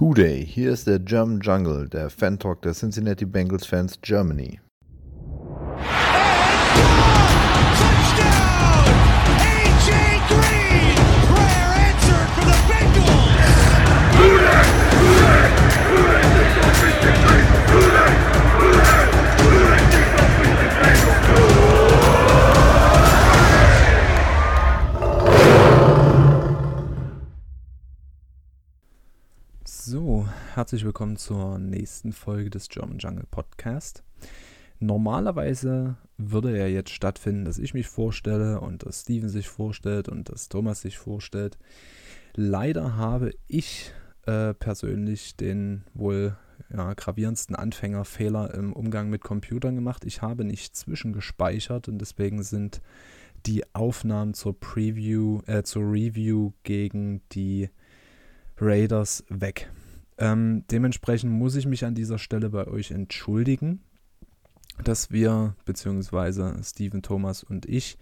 Hooday, hier ist der German Jungle, der Fan-Talk der Cincinnati Bengals Fans Germany. Herzlich willkommen zur nächsten Folge des German Jungle Podcast. Normalerweise würde er jetzt stattfinden, dass ich mich vorstelle und dass Steven sich vorstellt und dass Thomas sich vorstellt. Leider habe ich äh, persönlich den wohl ja, gravierendsten Anfängerfehler im Umgang mit Computern gemacht. Ich habe nicht zwischengespeichert und deswegen sind die Aufnahmen zur Preview, äh, zur Review gegen die Raiders weg. Ähm, dementsprechend muss ich mich an dieser Stelle bei euch entschuldigen, dass wir, beziehungsweise Steven Thomas und ich,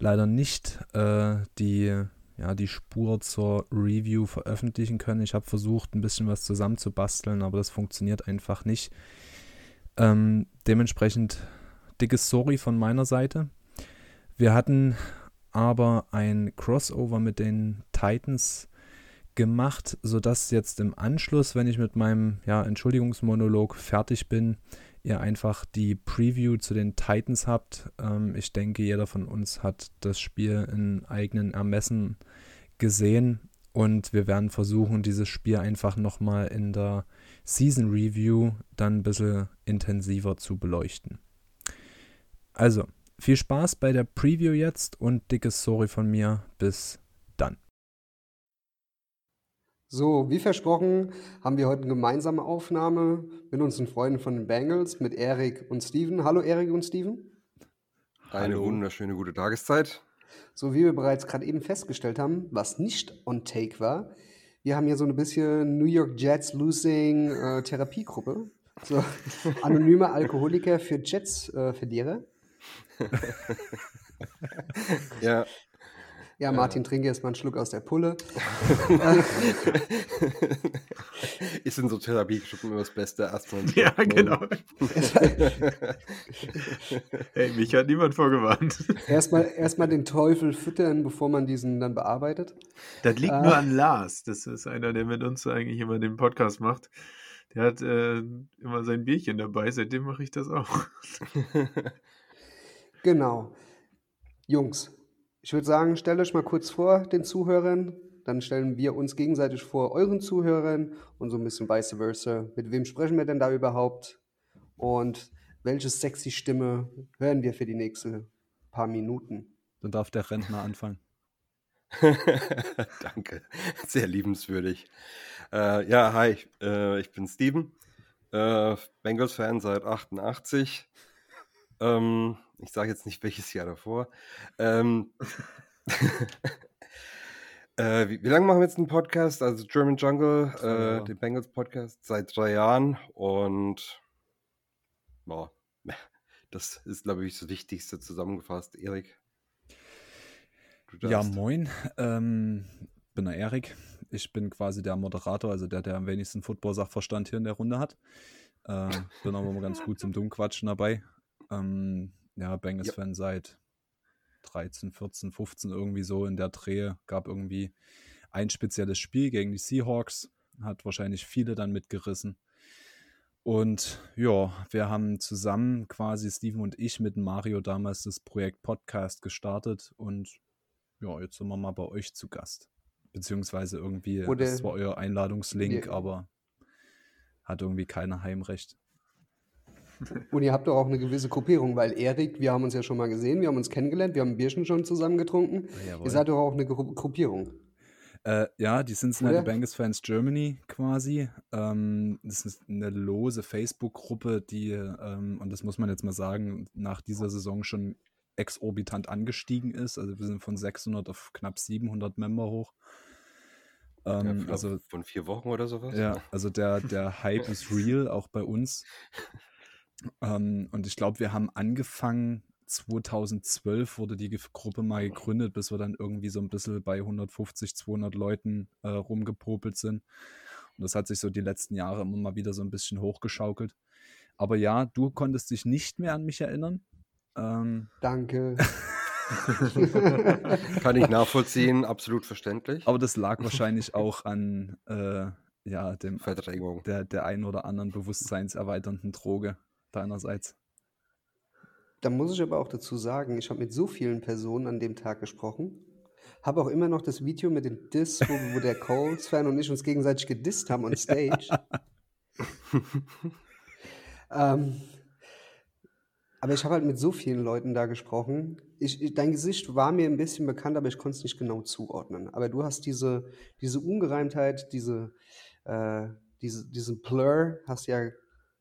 leider nicht äh, die, ja, die Spur zur Review veröffentlichen können. Ich habe versucht, ein bisschen was zusammenzubasteln, aber das funktioniert einfach nicht. Ähm, dementsprechend dickes Sorry von meiner Seite. Wir hatten aber ein Crossover mit den Titans gemacht, sodass jetzt im Anschluss, wenn ich mit meinem ja, Entschuldigungsmonolog fertig bin, ihr einfach die Preview zu den Titans habt. Ähm, ich denke, jeder von uns hat das Spiel in eigenen Ermessen gesehen und wir werden versuchen, dieses Spiel einfach nochmal in der Season Review dann ein bisschen intensiver zu beleuchten. Also, viel Spaß bei der Preview jetzt und dickes Sorry von mir. Bis dann. So, wie versprochen, haben wir heute eine gemeinsame Aufnahme mit unseren Freunden von den Bengals, mit Erik und Steven. Hallo Erik und Steven. Eine Hallo. wunderschöne gute Tageszeit. So wie wir bereits gerade eben festgestellt haben, was nicht on take war, wir haben hier so ein bisschen New York Jets Losing äh, Therapiegruppe. So anonyme Alkoholiker für Jets-Verlierer. Ja, ja, Martin, trinke erst mal einen Schluck aus der Pulle. ist in so Therapiegruppen immer das Beste. Erstmal Ja, genau. Hey, mich hat niemand vorgewarnt. Erstmal erstmal den Teufel füttern, bevor man diesen dann bearbeitet. Das liegt Ah. nur an Lars. Das ist einer, der mit uns eigentlich immer den Podcast macht. Der hat äh, immer sein Bierchen dabei. Seitdem mache ich das auch. Genau. Jungs, ich würde sagen, stellt euch mal kurz vor den Zuhörern, dann stellen wir uns gegenseitig vor euren Zuhörern und so ein bisschen vice versa. Mit wem sprechen wir denn da überhaupt? Und welche sexy Stimme hören wir für die nächsten paar Minuten? Dann darf der Rentner anfangen. Danke, sehr liebenswürdig. Äh, ja, hi, ich, äh, ich bin Steven, äh, Bengals-Fan seit 88. Ähm, ich sage jetzt nicht welches Jahr davor. Ähm, äh, wie, wie lange machen wir jetzt einen Podcast? Also German Jungle, äh, Jahre. den Bengals-Podcast seit drei Jahren und boah, das ist, glaube ich, das Wichtigste zusammengefasst. Erik, Ja, moin. Ähm, bin der Erik. Ich bin quasi der Moderator, also der, der am wenigsten Football-Sachverstand hier in der Runde hat. Äh, bin aber immer ganz gut zum Dummquatschen dabei. Ähm, ja, Bengals-Fan seit 13, 14, 15 irgendwie so in der Dreh. Gab irgendwie ein spezielles Spiel gegen die Seahawks. Hat wahrscheinlich viele dann mitgerissen. Und ja, wir haben zusammen quasi Steven und ich mit Mario damals das Projekt Podcast gestartet und ja, jetzt sind wir mal bei euch zu Gast. Beziehungsweise irgendwie, Oder- das war euer Einladungslink, Wir- aber hat irgendwie keiner Heimrecht. Und ihr habt doch auch eine gewisse Gruppierung, weil Erik, wir haben uns ja schon mal gesehen, wir haben uns kennengelernt, wir haben ein Bierchen schon zusammen getrunken. Jawohl. Ihr seid doch auch eine Gru Gruppierung. Äh, ja, die Cincinnati Oder? Bengals Fans Germany quasi. Ähm, das ist eine lose Facebook-Gruppe, die, ähm, und das muss man jetzt mal sagen, nach dieser Saison schon exorbitant angestiegen ist. Also wir sind von 600 auf knapp 700 Member hoch. Ja, Ähm, von- also von vier Wochen oder sowas? Ja, also der, der Hype ist real, auch bei uns. Ähm, und ich glaube, wir haben angefangen, 2012 wurde die Gruppe mal gegründet, bis wir dann irgendwie so ein bisschen bei 150, 200 Leuten äh, rumgepopelt sind. Und das hat sich so die letzten Jahre immer mal wieder so ein bisschen hochgeschaukelt. Aber ja, du konntest dich nicht mehr an mich erinnern. Ähm, Danke. Kann ich nachvollziehen, absolut verständlich. aber das lag wahrscheinlich auch an äh, ja, dem, Verdrängung. der, der ein oder anderen bewusstseinserweiternden Droge deinerseits. Da muss ich aber auch dazu sagen, ich habe mit so vielen Personen an dem Tag gesprochen. Habe auch immer noch das Video mit dem Diss, wo, wo der Colts-Fan und ich uns gegenseitig gedisst haben on stage. ähm, aber ich habe halt mit so vielen Leuten da gesprochen. Ich, ich, dein Gesicht war mir ein bisschen bekannt, aber ich konnte es nicht genau zuordnen. Aber du hast diese, diese Ungereimtheit, diese, äh, diese, diesen Blur, hast ja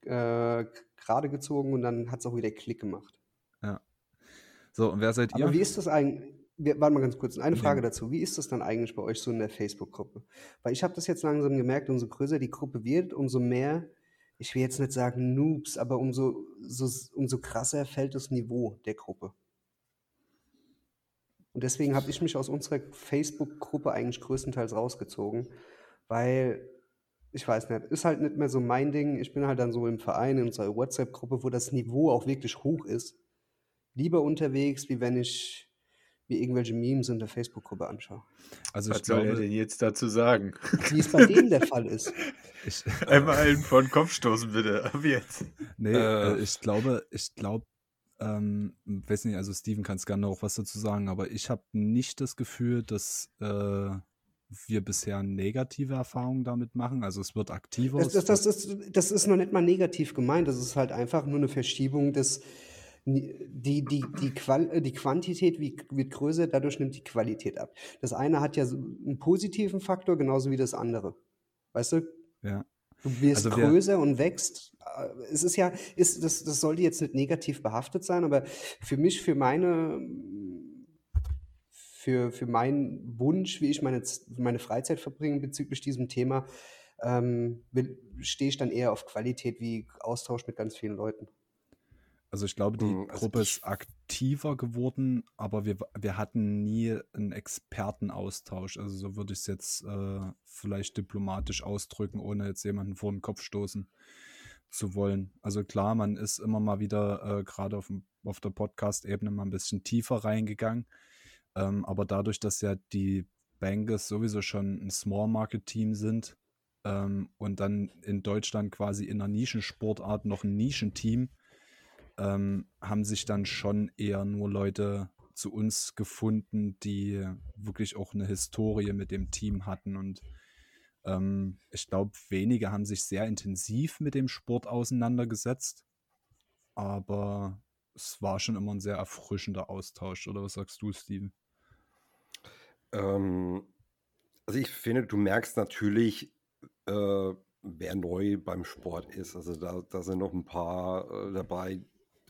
äh, gerade gezogen und dann hat es auch wieder Klick gemacht. So, und wer seid ihr? Aber wie ist das eigentlich? Warte mal ganz kurz, eine Ja. Frage dazu. Wie ist das dann eigentlich bei euch so in der Facebook-Gruppe? Weil ich habe das jetzt langsam gemerkt, umso größer die Gruppe wird, umso mehr, ich will jetzt nicht sagen Noobs, aber umso, so, umso krasser fällt das Niveau der Gruppe. Und deswegen habe ich mich aus unserer Facebook-Gruppe eigentlich größtenteils rausgezogen, weil ich weiß nicht, ist halt nicht mehr so mein Ding. Ich bin halt dann so im Verein, in unserer WhatsApp-Gruppe, wo das Niveau auch wirklich hoch ist. Lieber unterwegs, wie wenn ich mir irgendwelche Memes in der Facebook-Gruppe anschaue. Also ich Was soll er denn jetzt dazu sagen? Wie es bei denen der Fall ist. ich, Einmal allen vor den Kopf stoßen, bitte. Ab jetzt. nee, Äh. äh, ich glaube, ich glaube, ähm, weiß nicht, also Steven kann es gerne noch was dazu sagen, aber ich habe nicht das Gefühl, dass äh, wir bisher negative Erfahrungen damit machen. Also es wird aktiver. Das, das, das, ist, das ist noch nicht mal negativ gemeint. Das ist halt einfach nur eine Verschiebung des. Die, die, die, Qual, die Quantität wird größer, dadurch nimmt die Qualität ab. Das eine hat ja einen positiven Faktor, genauso wie das andere. Weißt du? ja. Du wirst Also größer und wächst. Es ist ja, ist, das, das sollte jetzt nicht negativ behaftet sein, aber für mich, für meine, für, für meinen Wunsch, wie ich meine, meine Freizeit verbringe bezüglich diesem Thema, ähm, will- stehe ich dann eher auf Qualität wie Austausch mit ganz vielen Leuten. Also ich glaube, die Hm, also Gruppe ist aktiver geworden, aber wir, wir hatten nie einen Expertenaustausch. Also so würde ich es jetzt äh, vielleicht diplomatisch ausdrücken, ohne jetzt jemanden vor den Kopf stoßen zu wollen. Also klar, man ist immer mal wieder äh, gerade auf, auf der Podcast-Ebene mal ein bisschen tiefer reingegangen. Ähm, aber dadurch, dass ja die Bengals sowieso schon ein Small-Market-Team sind ähm, und dann in Deutschland quasi in einer Nischensportart noch ein Nischenteam, ähm, haben sich dann schon eher nur Leute zu uns gefunden, die wirklich auch eine Historie mit dem Team hatten. Und ähm, ich glaube, wenige haben sich sehr intensiv mit dem Sport auseinandergesetzt. Aber es war schon immer ein sehr erfrischender Austausch. Oder was sagst du, Steven? Ähm, also ich finde, du merkst natürlich, äh, wer neu beim Sport ist. Also da, da sind noch ein paar äh, dabei,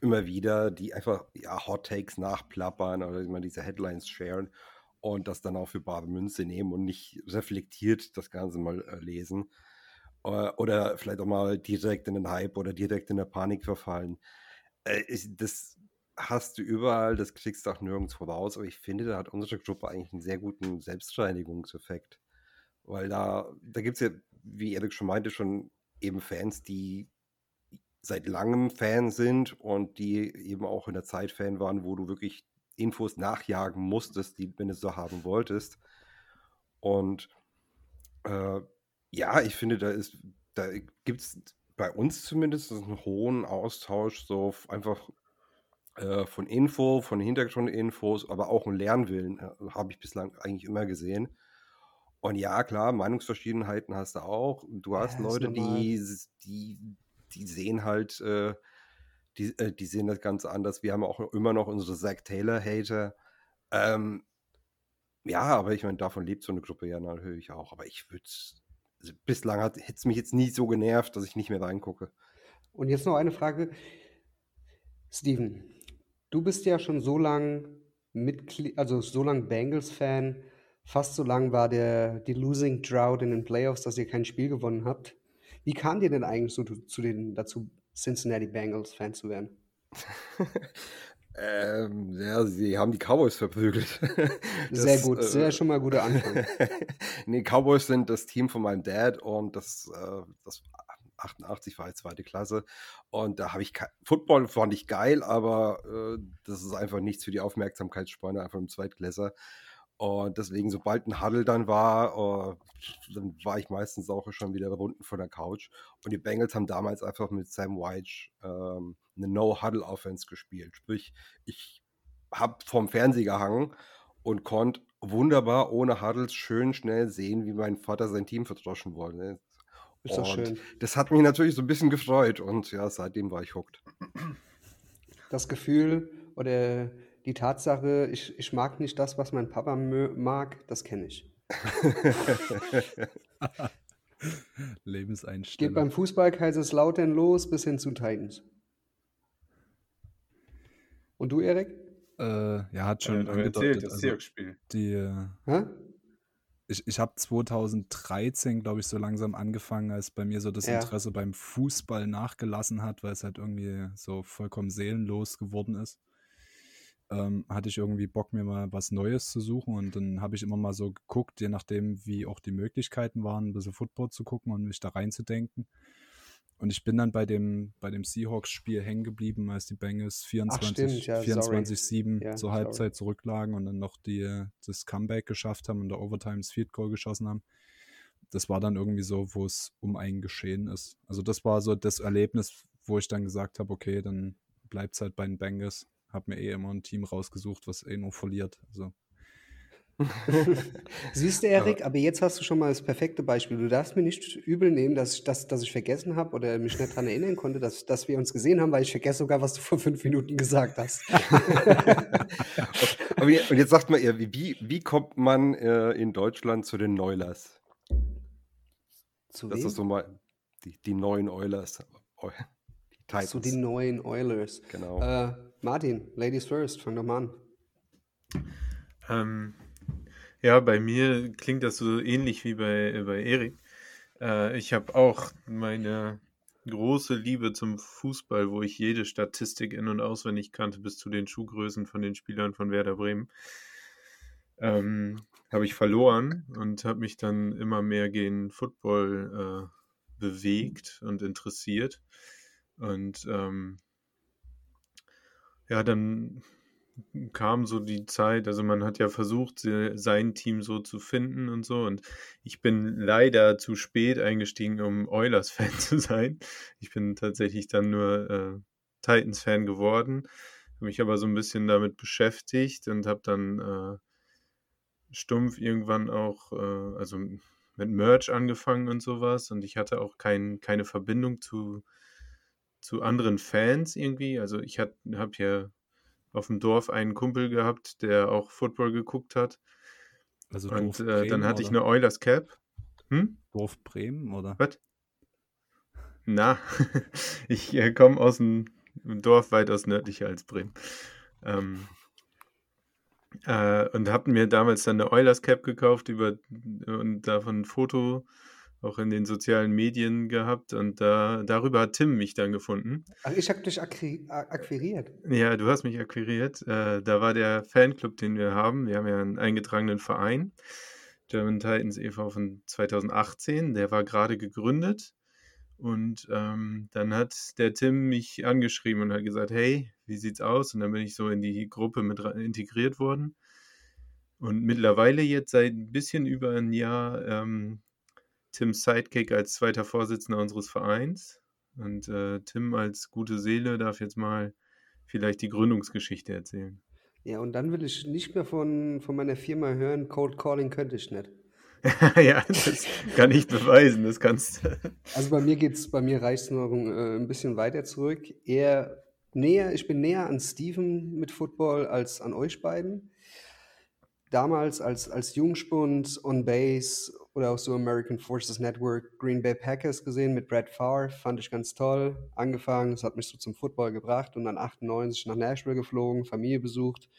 immer wieder, die einfach ja, Hot Takes nachplappern oder immer diese Headlines sharen und das dann auch für bare Münze nehmen und nicht reflektiert das Ganze mal äh, lesen. Äh, oder vielleicht auch mal direkt in den Hype oder direkt in der Panik verfallen. Äh, ich, das hast du überall, das kriegst du auch nirgendwo raus, aber ich finde, da hat unsere Gruppe eigentlich einen sehr guten Selbstreinigungseffekt. Weil da, da gibt es ja, wie Erik schon meinte, schon eben Fans, die seit langem Fan sind und die eben auch in der Zeit Fan waren, wo du wirklich Infos nachjagen musstest, die, wenn du es so haben wolltest. Und äh, ja, ich finde, da ist, da gibt es bei uns zumindest einen hohen Austausch, so einfach äh, von Info, von Hintergrundinfos, aber auch einen Lernwillen äh, habe ich bislang eigentlich immer gesehen. Und ja, klar, Meinungsverschiedenheiten hast du auch. Du hast Ja, Leute, die, die, die sehen halt, äh, die, äh, die sehen das ganz anders. Wir haben auch immer noch unsere Zack Taylor-Hater. Ähm, ja, aber ich meine, davon lebt so eine Gruppe ja natürlich auch. Aber ich würde bislang hat es mich jetzt nie so genervt, dass ich nicht mehr reingucke. Und jetzt noch eine Frage. Steven, du bist ja schon so lang Mitglied, also so lang Bengals-Fan, fast so lang war der, die Losing Drought in den Playoffs, dass ihr kein Spiel gewonnen habt. Wie kam dir denn eigentlich so zu den, dazu, Cincinnati Bengals-Fan zu werden? Ähm, ja, sie haben die Cowboys verprügelt. Sehr Das, gut, äh, sehr schon mal guter Anfang. nee, Cowboys sind das Team von meinem Dad und das, äh, das 88 war jetzt zweite Klasse. Und da habe ich Football fand ich geil, aber äh, das ist einfach nichts für die Aufmerksamkeitsspanne, einfach im Zweitklässer. Und deswegen, sobald ein Huddle dann war, äh, dann war ich meistens auch schon wieder Runden von der Couch. Und die Bengals haben damals einfach mit Sam White ähm, eine No-Huddle-Offense gespielt. Sprich, ich habe vom Fernseher gehangen und konnte wunderbar ohne Huddles schön schnell sehen, wie mein Vater sein Team verdroschen wurde. Ist doch schön. das hat mich natürlich so ein bisschen gefreut und ja, seitdem war ich hooked. Das Gefühl oder die Tatsache, ich, ich mag nicht das, was mein Papa mag, das kenne ich. Geht Lebenseinstellung. beim Fußball Kaiserslautern los bis hin zu Titans. Und du, Erik? Äh, ja, hat schon Schon erzählt, das Also Seahawks-Spiel. die, äh, Hä? ich ich habe 2013, glaube ich, so langsam angefangen, als bei mir so das Ja. Interesse beim Fußball nachgelassen hat, weil es halt irgendwie so vollkommen seelenlos geworden ist. Ähm, hatte ich irgendwie Bock, mir mal was Neues zu suchen und dann habe ich immer mal so geguckt, je nachdem, wie auch die Möglichkeiten waren, ein bisschen Football zu gucken und mich da reinzudenken. Und ich bin dann bei dem, bei dem Seahawks-Spiel hängen geblieben, als die Bengals 24, stimmt, ja, sorry. 24-7 Ja, zur sorry. Halbzeit zurücklagen und dann noch die, das Comeback geschafft haben und der Overtime das Field Goal geschossen haben. Das war dann irgendwie so, wo es um einen geschehen ist. Also das war so das Erlebnis, wo ich dann gesagt habe, okay, dann bleibt es halt bei den Bengals. Hab mir eh immer ein Team rausgesucht, was eh nur verliert. Also Siehst du, Erik, aber jetzt hast du schon mal das perfekte Beispiel. Du darfst mir nicht übel nehmen, dass ich, dass, dass ich vergessen habe oder mich nicht daran erinnern konnte, dass, dass wir uns gesehen haben, weil ich vergesse sogar, was du vor fünf Minuten gesagt hast. Und jetzt sagt mal, ihr, wie, wie, kommt man äh, in Deutschland zu den Neulers? Zu Das wem? ist so mal die, die neuen Oilers. Die Titans. Zu den neuen Oilers. Genau. Äh, Martin, Ladies first, fang doch mal an. Ähm, ja, bei mir klingt das so ähnlich wie bei, äh, bei Erik. Äh, ich habe auch meine große Liebe zum Fußball, wo ich jede Statistik in- und auswendig kannte, bis zu den Schuhgrößen von den Spielern von Werder Bremen. Ähm, habe ich verloren und habe mich dann immer mehr gegen Football äh, bewegt und interessiert. Und ähm, ja, dann kam so die Zeit, also man hat ja versucht, se- sein Team so zu finden und so. Und ich bin leider zu spät eingestiegen, um Oilers-Fan zu sein. Ich bin tatsächlich dann nur äh, Titans-Fan geworden, habe mich aber so ein bisschen damit beschäftigt und habe dann äh, stumpf irgendwann auch, äh, also mit Merch angefangen und sowas. Und ich hatte auch kein, keine Verbindung zu, zu anderen Fans irgendwie. Also ich habe ja auf dem Dorf einen Kumpel gehabt, der auch Football geguckt hat. Also Und äh, dann Bremen hatte ich eine Oilers Cap. Hm? Dorf Bremen oder? Was? Na, ich äh, komme aus einem Dorf weitaus nördlicher als Bremen. Ähm, äh, und habe mir damals dann eine Oilers Cap gekauft über, und davon ein Foto auch in den sozialen Medien gehabt. Und da, darüber hat Tim mich dann gefunden. Ach, ich habe dich akqui akquiriert. Ja, du hast mich akquiriert. Äh, da war der Fanclub, den wir haben. Wir haben ja einen eingetragenen Verein, German Titans e.V. von 2018. Der war gerade gegründet. Und ähm, dann hat der Tim mich angeschrieben und hat gesagt, hey, wie sieht's aus? Und dann bin ich so in die Gruppe mit integriert worden. Und mittlerweile jetzt seit ein bisschen über ein Jahr ähm, Tims Sidekick als zweiter Vorsitzender unseres Vereins. Und äh, Tim als gute Seele darf jetzt mal vielleicht die Gründungsgeschichte erzählen. Ja, und dann will ich nicht mehr von, von meiner Firma hören, Cold Calling könnte ich nicht. ja, das kann ich beweisen, das kannst du. Also bei mir geht's, bei mir reicht es noch äh, ein bisschen weiter zurück. Eher näher, ich bin näher an Steven mit Football als an euch beiden. Damals als, als Jungspund on Base oder auch so American Forces Network Green Bay Packers gesehen mit Brad Favre, fand ich ganz toll. Angefangen, das hat mich so zum Football gebracht und dann 98 nach Nashville geflogen, Familie besucht,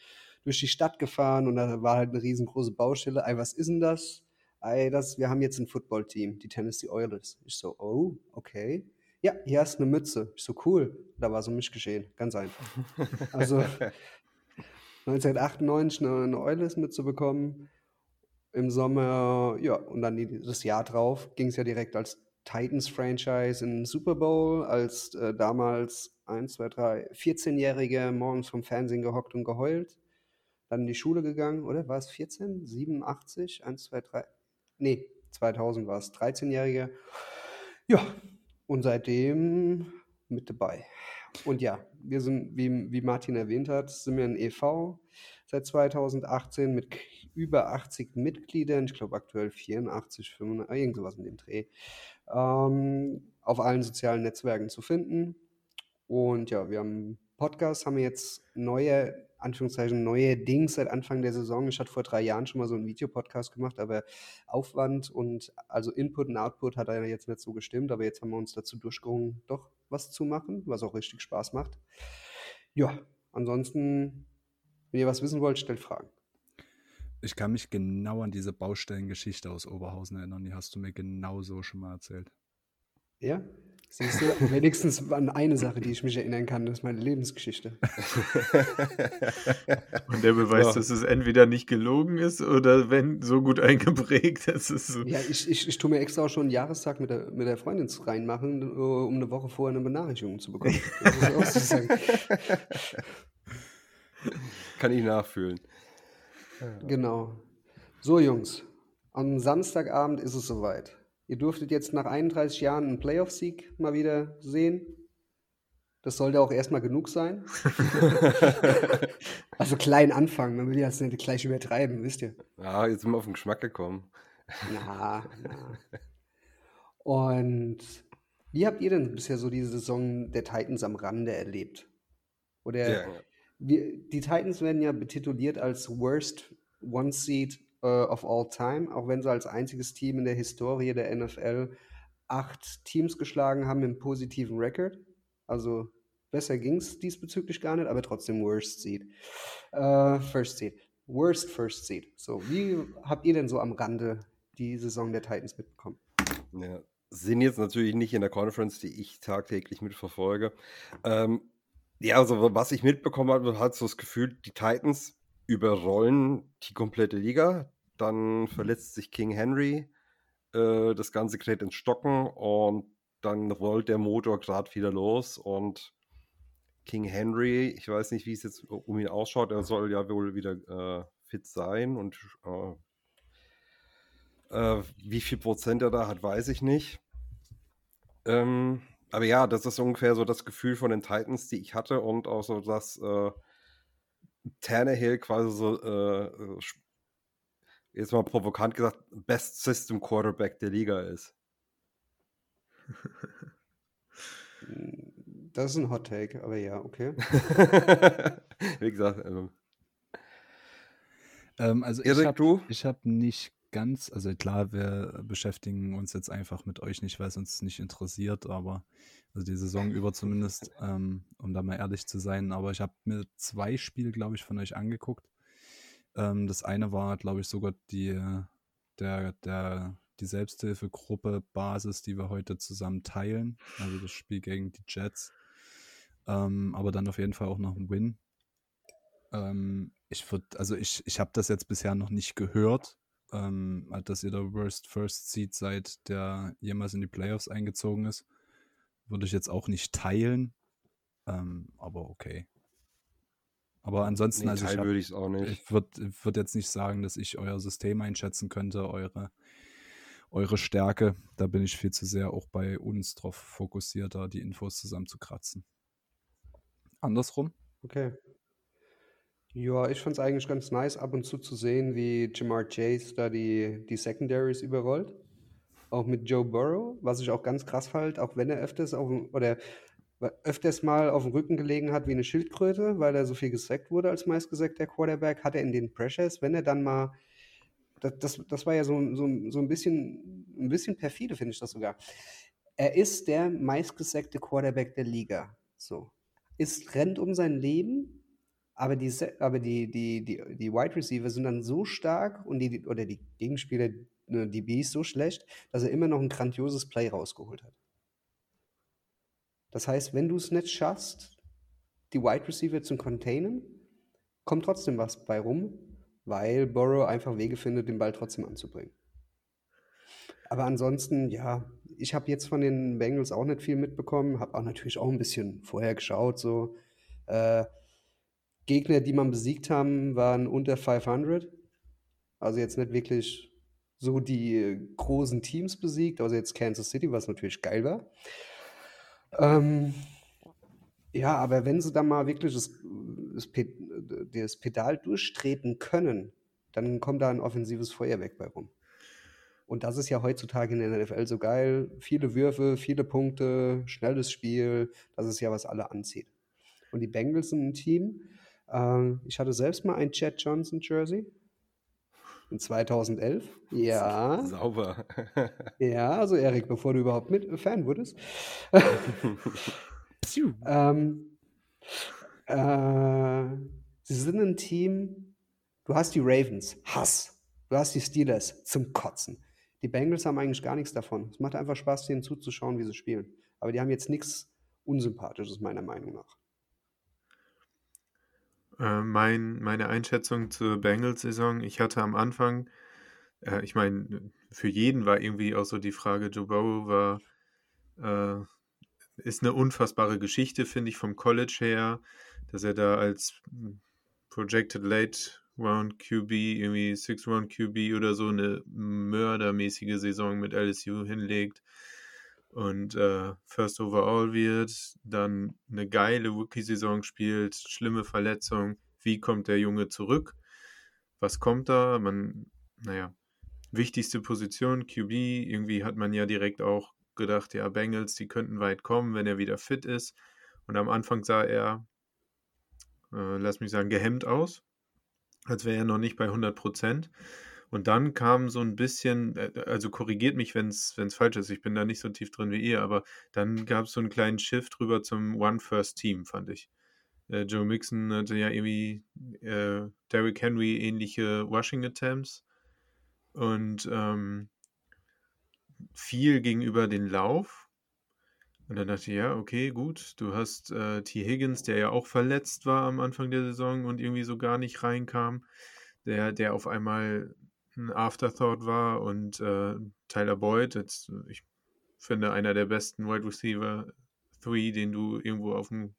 durch die Stadt gefahren und da war halt eine riesengroße Baustelle. Ey, was ist denn das? Ey, das, wir haben jetzt ein Footballteam, die Tennessee Oilers. Ich so, oh, okay. ja, hier hast du eine Mütze. Ich so, cool. Da war so Mischgeschehen. Ganz einfach. Also 1998 eine, eine Oilers-Mütze bekommen. Im Sommer, ja, und dann das Jahr drauf ging es ja direkt als Titans-Franchise in den Super Bowl, als äh, damals 1, 2, 3, 14-Jährige morgens vom Fernsehen gehockt und geheult. Dann in die Schule gegangen, oder? War es 14? 87? 1, 2, 3. Nee, 2000 war es. 13-Jährige. Ja, und seitdem mit dabei. Und ja, wir sind, wie, wie Martin erwähnt hat, sind wir ein e.V. seit 2018 mit über 80 Mitgliedern. Ich glaube aktuell 84, 85, irgend sowas in dem Dreh. Ähm, auf allen sozialen Netzwerken zu finden. Und ja, wir haben Podcast, haben wir jetzt neue, Anführungszeichen, neue Dings seit Anfang der Saison. Ich hatte vor drei Jahren schon mal so einen Videopodcast gemacht, aber Aufwand und also Input und Output hat er jetzt nicht so gestimmt, aber jetzt haben wir uns dazu durchgerungen, doch was zu machen, was auch richtig Spaß macht. Ja, ansonsten, wenn ihr was wissen wollt, stellt Fragen. Ich kann mich genau an diese Baustellengeschichte aus Oberhausen erinnern. Die hast du mir genauso schon mal erzählt. Ja? Siehst du, wenigstens an eine Sache, die ich mich erinnern kann, das ist meine Lebensgeschichte. Und der Beweis, ja. dass es entweder nicht gelogen ist oder wenn so gut eingeprägt, dass es so. Ja, ich, ich, ich tue mir extra auch schon einen Jahrestag mit der, mit der Freundin reinmachen, äh, um eine Woche vorher eine Benachrichtigung zu bekommen. Kann ich nachfühlen. Genau. So, Jungs, am Samstagabend ist es soweit. Ihr durftet jetzt nach 31 Jahren einen Playoff-Sieg mal wieder sehen. Das sollte auch erstmal genug sein. also klein anfangen, man will ja das nicht gleich übertreiben, wisst ihr. Ja, jetzt sind wir auf den Geschmack gekommen. Na, na. Und wie habt ihr denn bisher so diese Saison der Titans am Rande erlebt? Oder ja. wir, die Titans werden ja betituliert als Worst One Seed uh, of all time, auch wenn sie als einziges Team in der Historie der NFL acht Teams geschlagen haben im positiven Record. Also besser ging es diesbezüglich gar nicht, aber trotzdem Worst Seed. Uh, first Seed. Worst First Seed. So, wie habt ihr denn so am Rande die Saison der Titans mitbekommen? Ja, sind jetzt natürlich nicht in der Conference, die ich tagtäglich mitverfolge. Ähm, ja, also was ich mitbekommen habe, hat so das Gefühl, die Titans überrollen die komplette Liga. Dann verletzt sich King Henry. Äh, das Ganze gerät ins Stocken und dann rollt der Motor gerade wieder los und King Henry, ich weiß nicht, wie es jetzt um ihn ausschaut, er soll ja wohl wieder äh, fit sein und äh, äh, wie viel Prozent er da hat, weiß ich nicht. Ähm, aber ja, das ist ungefähr so das Gefühl von den Titans, die ich hatte und auch so, dass äh, Tannehill quasi so, äh, äh jetzt mal provokant gesagt, Best System Quarterback der Liga ist. Das ist ein Hot Take, aber ja, okay. Wie gesagt, also. Ähm, also ich habe hab nicht ganz, also klar, wir beschäftigen uns jetzt einfach mit euch nicht, weil es uns nicht interessiert, aber also die Saison über zumindest, ähm, um da mal ehrlich zu sein. Aber ich habe mir zwei Spiele, glaube ich, von euch angeguckt. Ähm, das eine war, glaube ich, sogar die, der, der, die Selbsthilfegruppe Basis, die wir heute zusammen teilen. Also das Spiel gegen die Jets. Ähm, aber dann auf jeden Fall auch noch ein Win. Ähm, ich würde, also ich, ich habe das jetzt bisher noch nicht gehört, ähm, dass ihr der Worst First Seed seid, der jemals in die Playoffs eingezogen ist. Würde ich jetzt auch nicht teilen. Ähm, aber okay. Aber ansonsten, nee, also ich, würde ich auch nicht. Ich würde würd jetzt nicht sagen, dass ich euer System einschätzen könnte, eure, eure Stärke. Da bin ich viel zu sehr auch bei uns drauf fokussiert, da die Infos zusammenzukratzen. Andersrum? Okay. Ja, ich fand es eigentlich ganz nice, ab und zu zu sehen, wie Jamar Chase da die, die Secondaries überrollt auch mit Joe Burrow, was ich auch ganz krass fand, auch wenn er öfters auf oder öfters mal auf dem Rücken gelegen hat wie eine Schildkröte, weil er so viel gesackt wurde als meistgesackter Quarterback, hat er in den Pressures, wenn er dann mal das, das, das war ja so, so, so ein bisschen ein bisschen perfide, finde ich das sogar. Er ist der meistgesackte Quarterback der Liga. So. Ist, rennt um sein Leben, aber die, aber die, die, die, die Wide Receiver sind dann so stark und die, oder die Gegenspieler, ne, DB ist so schlecht, dass er immer noch ein grandioses Play rausgeholt hat. Das heißt, wenn du es nicht schaffst, die Wide Receiver zu containen, kommt trotzdem was bei rum, weil Burrow einfach Wege findet, den Ball trotzdem anzubringen. Aber ansonsten, ja, ich habe jetzt von den Bengals auch nicht viel mitbekommen, habe auch natürlich auch ein bisschen vorher geschaut, so. Äh, Gegner, die man besiegt haben, waren unter 500. Also jetzt nicht wirklich so die äh, großen Teams besiegt, also jetzt Kansas City, was natürlich geil war. Ähm, ja, aber wenn sie dann mal wirklich das, das, das Pedal durchtreten können, dann kommt da ein offensives Feuerwerk bei rum. Und das ist ja heutzutage in der NFL so geil. Viele Würfe, viele Punkte, schnelles Spiel. Das ist ja, was alle anzieht. Und die Bengals sind ein Team. Äh, ich hatte selbst mal ein Chad Johnson Jersey. In 2011. Ja. Sauber. ja, also Erik, bevor du überhaupt mit Fan wurdest. ähm, äh, sie sind ein Team. Du hast die Ravens. Hass. Du hast die Steelers zum Kotzen. Die Bengals haben eigentlich gar nichts davon. Es macht einfach Spaß, denen zuzuschauen, wie sie spielen. Aber die haben jetzt nichts Unsympathisches, meiner Meinung nach. Äh, mein, meine Einschätzung zur Bengals-Saison, ich hatte am Anfang, äh, ich meine, für jeden war irgendwie auch so die Frage, Joe Burrow war, äh, ist eine unfassbare Geschichte, finde ich, vom College her, dass er da als Projected Late Round QB, irgendwie Six Round QB oder so, eine mördermäßige Saison mit LSU hinlegt und äh, First Overall wird, dann eine geile Rookie-Saison spielt, schlimme Verletzung. Wie kommt der Junge zurück? Was kommt da? Man, naja, wichtigste Position, QB. Irgendwie hat man ja direkt auch gedacht, ja, Bengals, die könnten weit kommen, wenn er wieder fit ist. Und am Anfang sah er, äh, lass mich sagen, gehemmt aus als wäre er noch nicht bei 100 Prozent. Und dann kam so ein bisschen, äh, also korrigiert mich, wenn es falsch ist, ich bin da nicht so tief drin wie ihr, aber dann gab es so einen kleinen Shift rüber zum One First Team, fand ich. Äh, Joe Mixon hatte ja irgendwie äh, Derrick Henry ähnliche Rushing Attempts und ähm, viel gegenüber den Lauf. Und dann dachte ich, ja, okay, gut. Du hast äh, T. Higgins, der ja auch verletzt war am Anfang der Saison und irgendwie so gar nicht reinkam. Der, der auf einmal ein Afterthought war und äh, Tyler Boyd, jetzt, ich finde, einer der besten Wide Receiver 3, den du irgendwo auf dem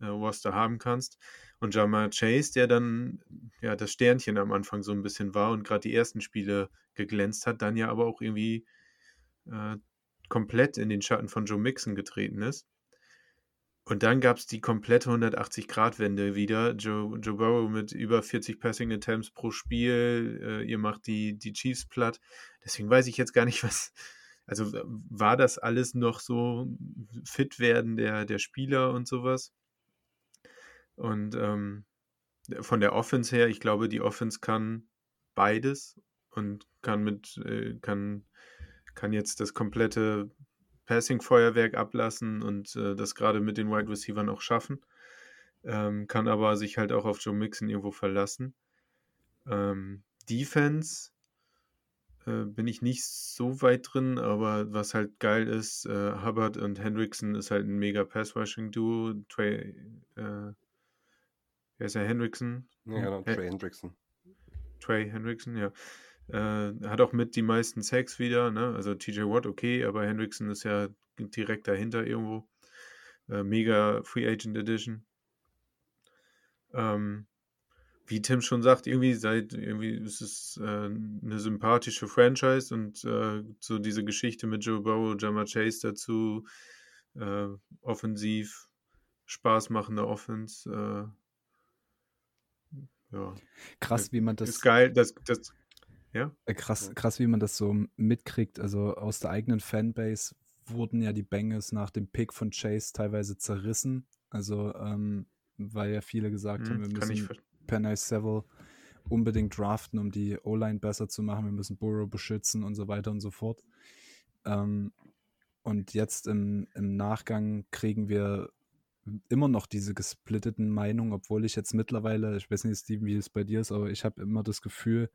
äh, Roster haben kannst. Und Jamar Chase, der dann ja das Sternchen am Anfang so ein bisschen war und gerade die ersten Spiele geglänzt hat, dann ja aber auch irgendwie äh, komplett in den Schatten von Joe Mixon getreten ist. Und dann gab es die komplette 180-Grad-Wende wieder. Joe, Joe Burrow mit über 40 Passing Attempts pro Spiel. Äh, ihr macht die, die Chiefs platt. Deswegen weiß ich jetzt gar nicht, was. Also war das alles noch so fit werden der, der Spieler und sowas? Und ähm, von der Offense her, ich glaube, die Offense kann beides und kann mit, äh, kann kann jetzt das komplette Passing-Feuerwerk ablassen und äh, das gerade mit den Wide Receivers auch schaffen. Ähm, kann aber sich halt auch auf Joe Mixon irgendwo verlassen. Ähm, Defense äh, bin ich nicht so weit drin, aber was halt geil ist, äh, Hubbard und Hendrickson ist halt ein mega Pass-Rushing-Duo. Trey, äh, wer ist der Hendrickson? Ja, genau, Trey Hendrickson. Trey Hendrickson, ja. Äh, hat auch mit die meisten Sacks wieder, ne? Also TJ Watt okay, aber Hendrickson ist ja direkt dahinter irgendwo. Äh, mega Free Agent Edition. Ähm, wie Tim schon sagt, irgendwie seit irgendwie ist es äh, eine sympathische Franchise und äh, so diese Geschichte mit Joe Burrow, Jammer Chase dazu, äh, offensiv, Spaß machende Offense. Äh, ja. Krass, wie man das. Ist geil, das, das ja. Äh, krass, krass, wie man das so mitkriegt. Also aus der eigenen Fanbase wurden ja die Bengals nach dem Pick von Chase teilweise zerrissen. Also, ähm, weil ja viele gesagt hm, haben, wir müssen Penny Seville unbedingt draften, um die O-Line besser zu machen. Wir müssen Burrow beschützen und so weiter und so fort. Ähm, und jetzt im, im Nachgang kriegen wir immer noch diese gesplitteten Meinungen, obwohl ich jetzt mittlerweile, ich weiß nicht, Steven, wie es bei dir ist, aber ich habe immer das Gefühl,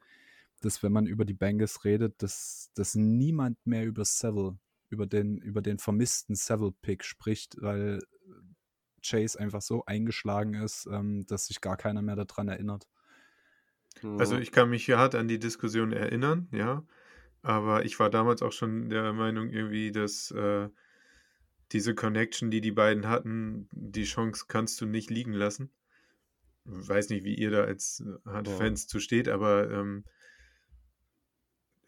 dass wenn man über die Bengals redet, dass, dass niemand mehr über Seville über den, über den vermissten Seville-Pick spricht, weil Chase einfach so eingeschlagen ist, ähm, dass sich gar keiner mehr daran erinnert. Also ich kann mich hart an die Diskussion erinnern, ja. Aber ich war damals auch schon der Meinung irgendwie, dass äh, diese Connection, die die beiden hatten, die Chance kannst du nicht liegen lassen. Weiß nicht, wie ihr da als äh, Fans zu steht, aber ähm,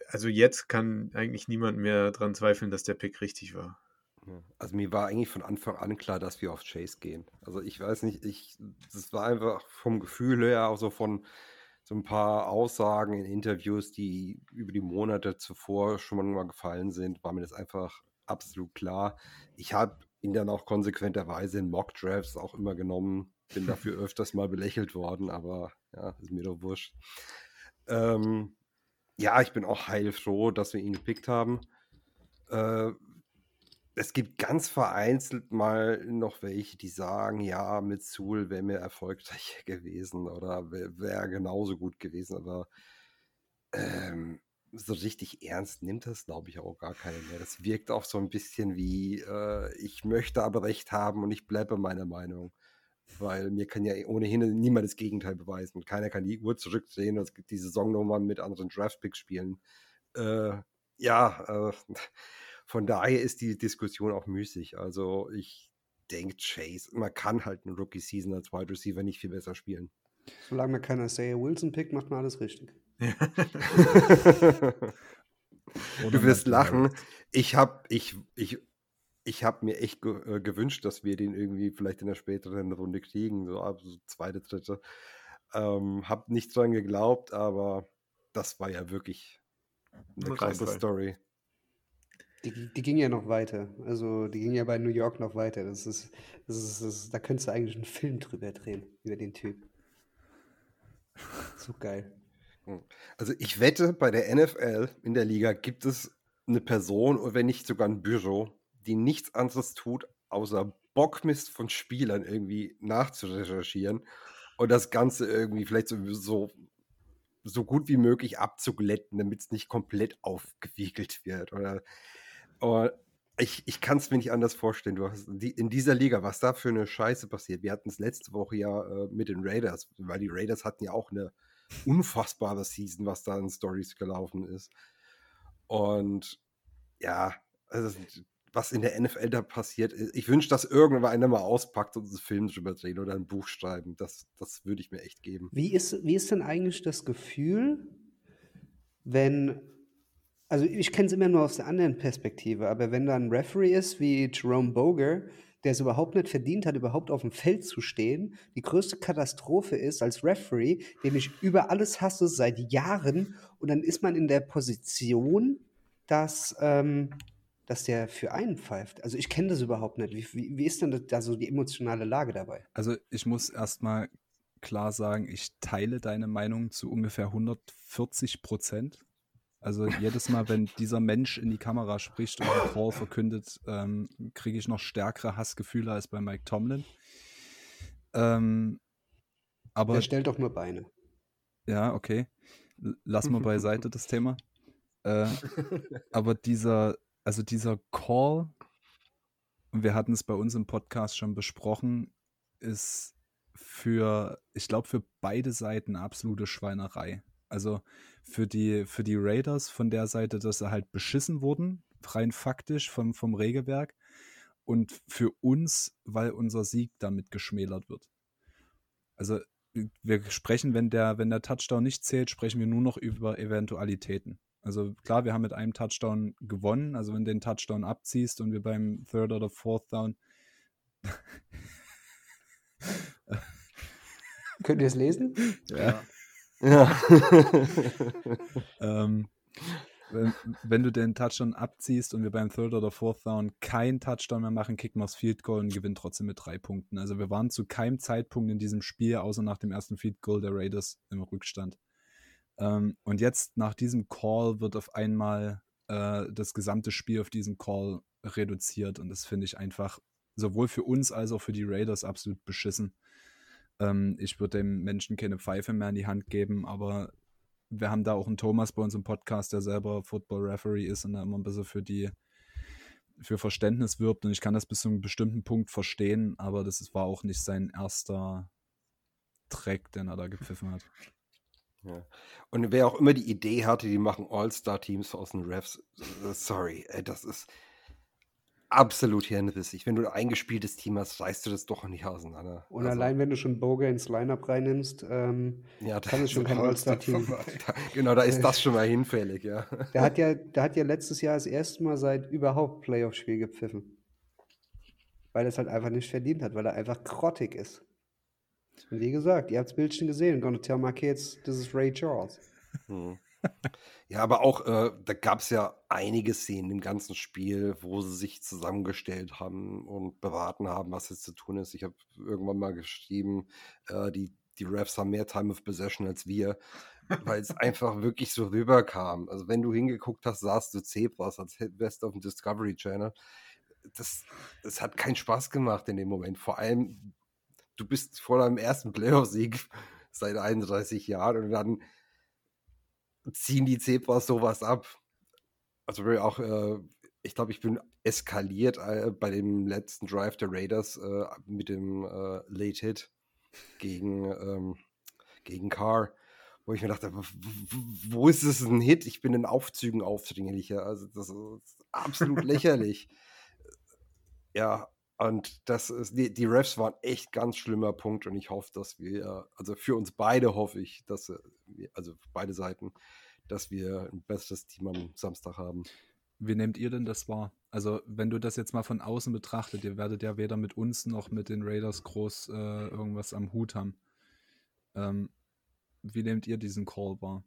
also jetzt kann eigentlich niemand mehr daran zweifeln, dass der Pick richtig war. Also mir war eigentlich von Anfang an klar, dass wir auf Chase gehen. Also ich weiß nicht, ich, das war einfach vom Gefühl her auch so von so ein paar Aussagen in Interviews, die über die Monate zuvor schon mal gefallen sind, war mir das einfach absolut klar. Ich habe ihn dann auch konsequenterweise in Mock Drafts auch immer genommen, bin dafür öfters mal belächelt worden, aber ja, ist mir doch wurscht. Ähm, ja, ich bin auch heilfroh, dass wir ihn gepickt haben. Äh, es gibt ganz vereinzelt mal noch welche, die sagen, ja, mit Zul wäre mir erfolgreicher gewesen oder wäre wär genauso gut gewesen, aber ähm, so richtig ernst nimmt das, glaube ich, auch gar keiner mehr. Das wirkt auch so ein bisschen wie, äh, ich möchte aber recht haben und ich bleibe meiner Meinung. Weil mir kann ja ohnehin niemand das Gegenteil beweisen. Keiner kann die Uhr zurückdrehen und die Saison nochmal mit anderen Draftpicks spielen. Äh, ja, äh, von daher ist die Diskussion auch müßig. Also ich denke, Chase, man kann halt eine Rookie-Season als Wide Receiver nicht viel besser spielen. Solange man keiner Isaiah Wilson pickt, macht man alles richtig. du wirst lachen. Ich habe ich, ich, ich hab mir echt ge äh, gewünscht, dass wir den irgendwie vielleicht in der späteren Runde kriegen, so ab so zweite, dritte. Ähm, hab nicht dran geglaubt, aber das war ja wirklich eine krasse Story. Die, die, ging ja noch weiter. Also die ging ja bei New York noch weiter. Das ist, das ist, das ist da könntest du eigentlich einen Film drüber drehen, über den Typ. So geil. Hm. Also ich wette, bei der NFL in der Liga gibt es eine Person oder wenn nicht sogar ein Büro, die nichts anderes tut, außer Bockmist von Spielern irgendwie nachzurecherchieren und das Ganze irgendwie vielleicht so, so, so gut wie möglich abzuglätten, damit es nicht komplett aufgewiegelt wird. Oder aber ich, ich kann es mir nicht anders vorstellen. Du hast die, in dieser Liga, was da für eine Scheiße passiert. Wir hatten es letzte Woche ja äh, mit den Raiders, weil die Raiders hatten ja auch eine unfassbare Season, was da in Stories gelaufen ist. Und ja, also was in der NFL da passiert ist, ich wünsche, dass irgendwann einer mal auspackt und einen Film drüber drehen oder ein Buch schreiben. Das, das würde ich mir echt geben. Wie ist, wie ist denn eigentlich das Gefühl, wenn also ich kenne es immer nur aus der anderen Perspektive, aber wenn da ein Referee ist wie Jerome Boger, der es überhaupt nicht verdient hat, überhaupt auf dem Feld zu stehen, die größte Katastrophe ist als Referee, den ich über alles hasse seit Jahren, und dann ist man in der Position, dass, ähm, dass der für einen pfeift. Also ich kenne das überhaupt nicht. Wie, wie, wie ist denn da so die emotionale Lage dabei? Also ich muss erstmal klar sagen, ich teile deine Meinung zu ungefähr 140 Prozent. Also jedes Mal, wenn dieser Mensch in die Kamera spricht und einen Call verkündet, ähm, kriege ich noch stärkere Hassgefühle als bei Mike Tomlin. Ähm, aber Der stellt doch nur Beine. Ja, okay. Lass mal beiseite das Thema. Äh, aber dieser, also dieser Call, und wir hatten es bei uns im Podcast schon besprochen, ist für, ich glaube, für beide Seiten absolute Schweinerei. Also für die, für die Raiders von der Seite, dass sie halt beschissen wurden, rein faktisch vom, vom Regelwerk. Und für uns, weil unser Sieg damit geschmälert wird. Also wir sprechen, wenn der, wenn der Touchdown nicht zählt, sprechen wir nur noch über Eventualitäten. Also klar, wir haben mit einem Touchdown gewonnen. Also wenn du den Touchdown abziehst und wir beim Third oder Fourth Down. Könnt ihr es lesen? Ja. Ja. ähm, wenn, wenn, du den Touchdown abziehst und wir beim Third oder Fourth Down keinen Touchdown mehr machen, kicken wir das Field Goal und gewinnen trotzdem mit drei Punkten. Also wir waren zu keinem Zeitpunkt in diesem Spiel, außer nach dem ersten Field Goal der Raiders im Rückstand. Ähm, und jetzt nach diesem Call wird auf einmal äh, das gesamte Spiel auf diesen Call reduziert und das finde ich einfach sowohl für uns als auch für die Raiders absolut beschissen. Ähm, ich würde dem Menschen keine Pfeife mehr in die Hand geben, aber wir haben da auch einen Thomas bei uns im Podcast, der selber Football Referee ist und da immer ein bisschen für die für Verständnis wirbt und ich kann das bis zu einem bestimmten Punkt verstehen, aber das war auch nicht sein erster Track, den er da gepfiffen hat. Ja. Und wer auch immer die Idee hatte, die machen All-Star-Teams aus den Refs, äh, sorry, ey, das ist absolut hirnrissig. Wenn du ein eingespieltes Team hast, reißt du das doch nicht auseinander. Und Also, allein, wenn du schon Boga ins Lineup reinnimmst, ähm, ja, kann es schon kein All-Star-Team. Genau, da ist das schon mal hinfällig, ja. Der hat ja, der hat ja letztes Jahr das erste Mal seit überhaupt Playoff-Spiel gepfiffen. Weil er es halt einfach nicht verdient hat, weil er einfach grottig ist. Und wie gesagt, ihr habt das Bildchen gesehen. Gonna tell my kids, this is Ray Charles. Hm. Ja, aber auch, äh, da gab es ja einige Szenen im ganzen Spiel, wo sie sich zusammengestellt haben und beraten haben, was jetzt zu tun ist. Ich habe irgendwann mal geschrieben, äh, die, die Refs haben mehr Time of Possession als wir, weil es einfach wirklich so rüberkam. Also wenn du hingeguckt hast, sahst du Zebras als du auf dem Discovery Channel. Das, das hat keinen Spaß gemacht in dem Moment. Vor allem, du bist vor deinem ersten Playoff-Sieg seit 31 Jahren und dann ziehen die Zebras sowas ab. Also auch, äh, ich glaube, ich bin eskaliert äh, bei dem letzten Drive der Raiders äh, mit dem äh, Late Hit gegen, ähm, gegen Carr, wo ich mir dachte, wo ist es ein Hit? Ich bin in Aufzügen aufdringlicher. Also das ist absolut lächerlich. Ja, und das ist, die, die Refs waren echt ganz schlimmer Punkt und ich hoffe, dass wir, also für uns beide hoffe ich, dass, äh, wir- also beide Seiten, dass wir ein besseres Team am Samstag haben. Wie nehmt ihr denn das wahr? Also, wenn du das jetzt mal von außen betrachtet, ihr werdet ja weder mit uns noch mit den Raiders groß äh, irgendwas am Hut haben. Ähm, wie nehmt ihr diesen Call wahr?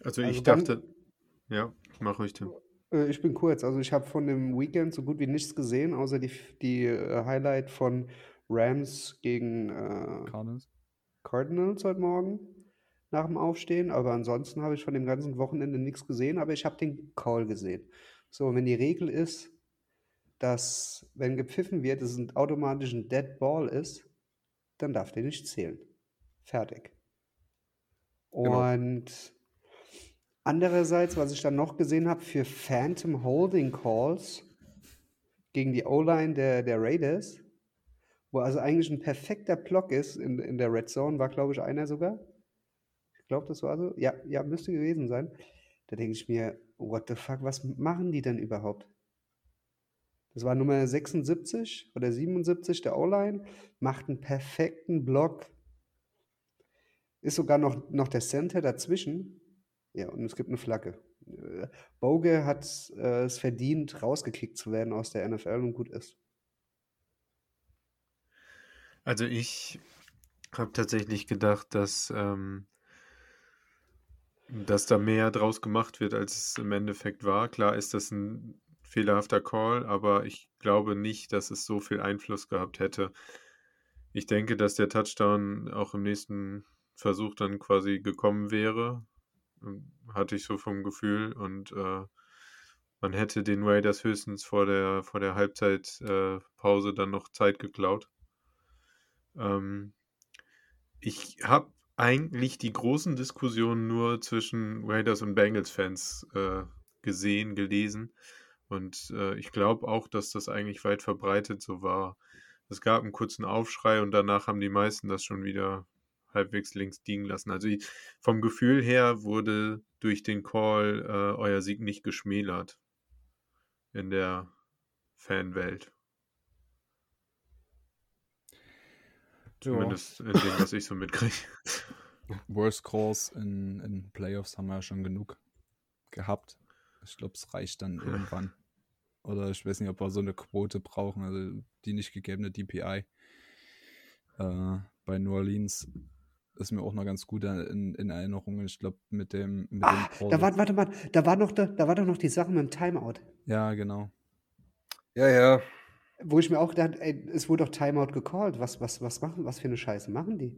Also Also ich dann- dachte, ja, mach ruhig, Tim. Äh, ich bin kurz. Also ich habe von dem Weekend so gut wie nichts gesehen, außer die, die äh, Highlight von Rams gegen äh, Cardinals? Cardinals heute Morgen nach dem Aufstehen. Aber ansonsten habe ich von dem ganzen Wochenende nichts gesehen, aber ich habe den Call gesehen. So, und wenn die Regel ist, dass wenn gepfiffen wird, es ein automatisch ein Dead Ball ist, dann darf der nicht zählen. Fertig. Genau. Und andererseits, was ich dann noch gesehen habe, für Phantom Holding Calls gegen die O-Line der, der Raiders, wo also eigentlich ein perfekter Block ist in, in der Red Zone, war glaube ich einer sogar. Ich glaube, das war so. Ja, ja, müsste gewesen sein. Da denke ich mir, what the fuck, was machen die denn überhaupt? Das war Nummer 76 oder 77 der O-Line, macht einen perfekten Block. Ist sogar noch, noch der Center dazwischen. Ja, und es gibt eine Flagge. Äh, Boge hat äh, es verdient, rausgekickt zu werden aus der NFL und gut ist. Also ich habe tatsächlich gedacht, dass, ähm, dass da mehr draus gemacht wird, als es im Endeffekt war. Klar ist das ein fehlerhafter Call, aber ich glaube nicht, dass es so viel Einfluss gehabt hätte. Ich denke, dass der Touchdown auch im nächsten Versuch dann quasi gekommen wäre. Ähm, Hatte ich so vom Gefühl. Und äh, man hätte den Raiders höchstens vor der, vor der Halbzeitpause äh, dann noch Zeit geklaut. Ähm, ich habe eigentlich die großen Diskussionen nur zwischen Raiders und Bengals-Fans äh, gesehen, gelesen. Und äh, ich glaube auch, dass das eigentlich weit verbreitet so war. Es gab einen kurzen Aufschrei und danach haben die meisten das schon wieder halbwegs links liegen lassen. Also vom Gefühl her wurde durch den Call äh, euer Sieg nicht geschmälert in der Fanwelt. Zumindest in dem, was ich so mitkriege. Worst Calls in, in Playoffs haben wir ja schon genug gehabt. Ich glaube, es reicht dann irgendwann. Oder ich weiß nicht, ob wir so eine Quote brauchen, also die nicht gegebene DPI. Äh, bei New Orleans ist mir auch noch ganz gut in, in Erinnerung. Ich glaube, mit dem, mit Ah, dem Call. da war, warte mal, da war, noch, da, da war doch noch die Sache mit dem Timeout. ja, genau. Ja, ja. Wo ich mir auch dachte, ey, es wurde doch Timeout gecallt. Was, was, was machen, was für eine Scheiße machen die?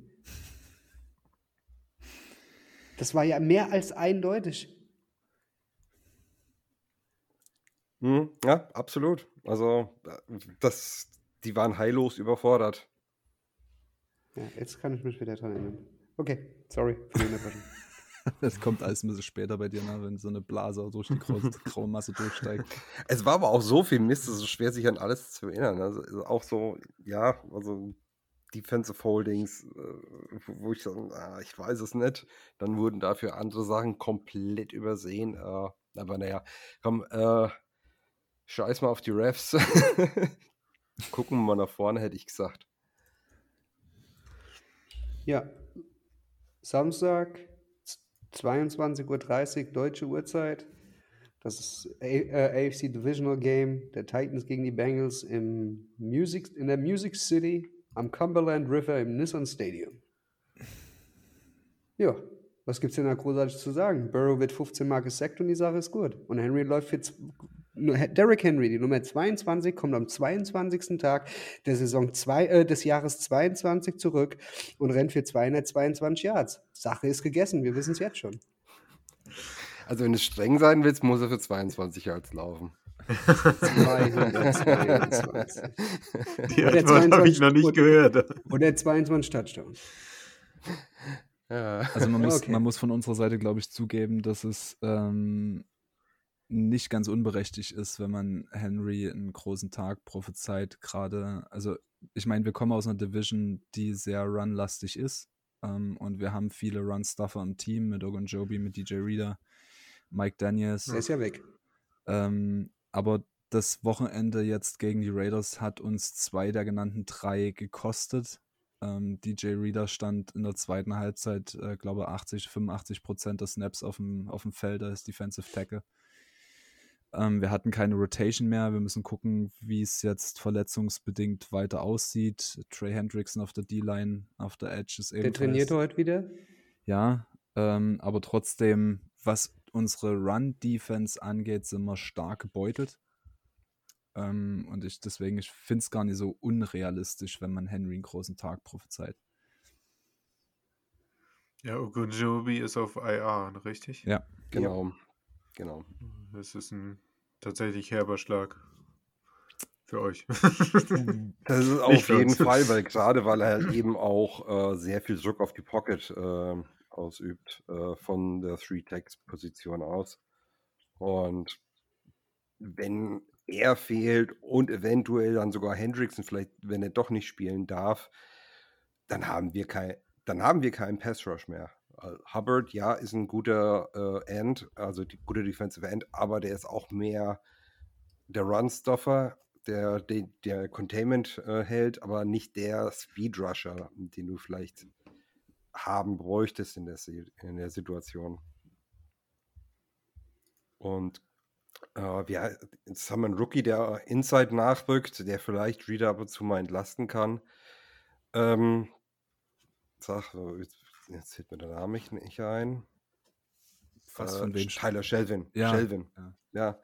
Das war ja mehr als eindeutig. Hm, ja, absolut. Also, äh, das, die waren heillos überfordert. Ja, jetzt kann ich mich wieder dran erinnern. Okay, sorry für die Unterbrechung. Das kommt alles ein bisschen später bei dir, ne? wenn so eine Blase durch die graue, graue Masse durchsteigt. Es war aber auch so viel Mist, es ist schwer, sich an alles zu erinnern. Also also auch so, ja, also Defensive Holdings, äh, wo ich so, ah, ich weiß es nicht. Dann wurden dafür andere Sachen komplett übersehen. Äh, aber naja, komm, äh, scheiß mal auf die Refs. Gucken wir mal nach vorne, hätte ich gesagt. Ja, Samstag, z- 22.30 Uhr deutsche Uhrzeit. Das ist A äh, AFC Divisional Game der Titans gegen die Bengals im Music, in der Music City am Cumberland River im Nissan Stadium. Ja, was gibt's denn da großartig zu sagen? Burrow wird 15 Mal gesackt und die Sache ist gut. Und Henry läuft nur- Derrick Henry, die Nummer 22, kommt am 22. Tag der Saison zwei, äh, des Jahres 22 zurück und rennt für 222 Yards. Sache ist gegessen, wir wissen es jetzt schon. Also, wenn du streng sein willst, muss er für 22 Yards laufen. 222. Die Antwort habe ich 22 noch nicht gehört. Und der 22 Touchdowns. Ja. Also man muss, Okay. man muss von unserer Seite, glaube ich, zugeben, dass es ähm, nicht ganz unberechtigt ist, wenn man Henry einen großen Tag prophezeit. Gerade, also ich meine, wir kommen aus einer Division, die sehr runlastig ist. Ähm, und wir haben viele Run-Stuffer im Team mit Ogunjobi, mit DJ Reader, Mike Daniels. Der ist ja weg. Ähm, aber das Wochenende jetzt gegen die Raiders hat uns zwei der genannten drei gekostet. Ähm, DJ Reader stand in der zweiten Halbzeit, äh, glaube 80, 85 Prozent der Snaps auf dem, auf dem Feld als Defensive Tackle. Ähm, wir hatten keine Rotation mehr. Wir müssen gucken, wie es jetzt verletzungsbedingt weiter aussieht. Trey Hendrickson auf der D-Line, auf der Edge ist Der ebenfalls. trainiert heute wieder. Ja, ähm, aber trotzdem, was unsere Run-Defense angeht, sind wir stark gebeutelt. Ähm, und ich deswegen, ich finde es gar nicht so unrealistisch, wenn man Henry einen großen Tag prophezeit. Ja, Ogunjobi ist auf IR, richtig? Ja. Genau. Genau. Das ist ein tatsächlich herber Schlag für euch. Das ist auf jeden. Fall, weil gerade weil er halt eben auch äh, sehr viel Druck auf die Pocket äh, ausübt äh, von der Three-Tags-Position aus. Und wenn er fehlt und eventuell dann sogar Hendrickson vielleicht, wenn er doch nicht spielen darf, dann haben wir kein, dann haben wir keinen Pass Rush mehr. Äh, Hubbard, ja, ist ein guter äh, End, also die, guter Defensive End, aber der ist auch mehr der Run-Stuffer, der, der, der Containment äh, hält, aber nicht der Speed-Rusher, den du vielleicht haben bräuchtest in der, in der Situation. Und äh, wir, jetzt haben wir einen Rookie, der Inside nachrückt, der vielleicht Reader ab und zu mal entlasten kann. Ähm, sag, jetzt, jetzt fällt mir der Name nicht- ein. Was Äh, von wem? Tyler Shelvin. Ja, Shelvin. ja. Ja.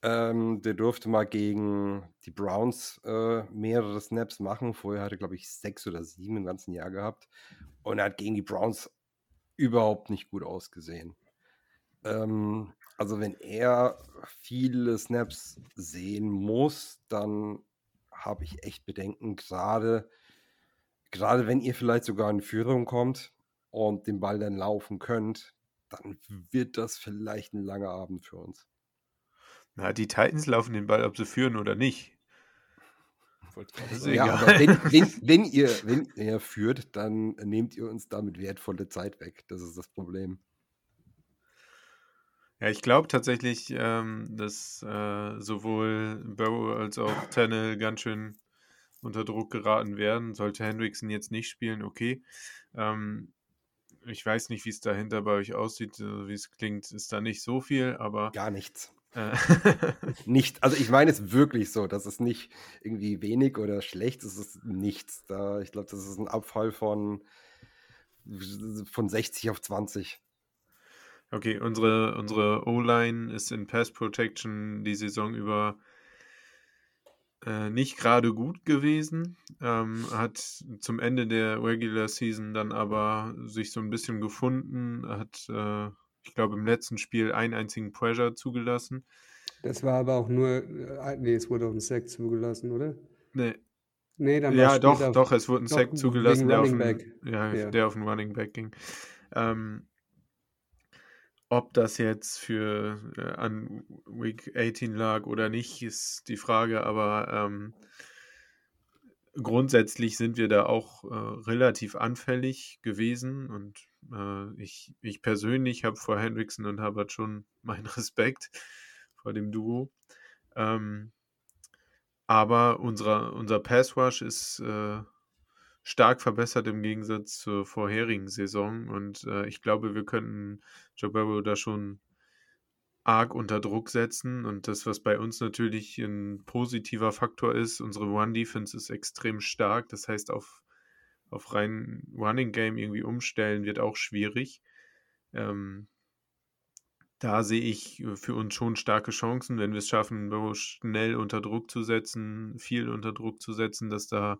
Ähm, der durfte mal gegen die Browns äh, mehrere Snaps machen. Vorher hatte, glaube ich, sechs oder sieben im ganzen Jahr gehabt. Und er hat gegen die Browns überhaupt nicht gut ausgesehen. Ähm, also, wenn er viele Snaps sehen muss, dann habe ich echt Bedenken, gerade, gerade wenn ihr vielleicht sogar in Führung kommt und den Ball dann laufen könnt, dann wird das vielleicht ein langer Abend für uns. Na, die Titans laufen den Ball, ob sie führen oder nicht. Ja, aber wenn, wenn, wenn, ihr, wenn ihr führt, dann nehmt ihr uns damit wertvolle Zeit weg. Das ist das Problem. Ja, ich glaube tatsächlich, ähm, dass äh, sowohl Burrow als auch Tannehill ganz schön unter Druck geraten werden. Sollte Hendrickson jetzt nicht spielen, okay. Ähm, ich weiß nicht, wie es dahinter bei euch aussieht. äh, Wie es klingt, ist da nicht so viel, aber Gar nichts. äh, Nicht, also ich meine es wirklich so. Das ist nicht irgendwie wenig oder schlecht, es ist nichts. Da, ich glaube, das ist ein Abfall von, von 60 auf 20. okay, unsere, unsere O-Line ist in Pass Protection die Saison über äh, nicht gerade gut gewesen. Ähm, hat zum Ende der Regular Season dann aber sich so ein bisschen gefunden, hat, äh, ich glaube, im letzten Spiel einen einzigen Pressure zugelassen. Das war aber auch nur, äh, nee, es wurde auch ein Sack zugelassen, oder? Nee, Nee, dann war ja, doch, doch, es wurde ein Sack zugelassen, der auf, den, ja, Ja. der auf den Running Back ging. Ähm, ob das jetzt für äh, an Week 18 lag oder nicht, ist die Frage, aber ähm, grundsätzlich sind wir da auch äh, relativ anfällig gewesen und äh, ich, ich persönlich habe vor Hendrickson und Hubbard schon meinen Respekt vor dem Duo. Ähm, aber unser, unser Passwash ist äh, stark verbessert im Gegensatz zur vorherigen Saison. Und äh, ich glaube, wir könnten Joe Burrow da schon arg unter Druck setzen. Und das, was bei uns natürlich ein positiver Faktor ist, unsere One-Defense ist extrem stark. Das heißt, auf, auf rein Running Game irgendwie umstellen wird auch schwierig. Ähm, da sehe ich für uns schon starke Chancen, wenn wir es schaffen, Burrow schnell unter Druck zu setzen, viel unter Druck zu setzen, dass da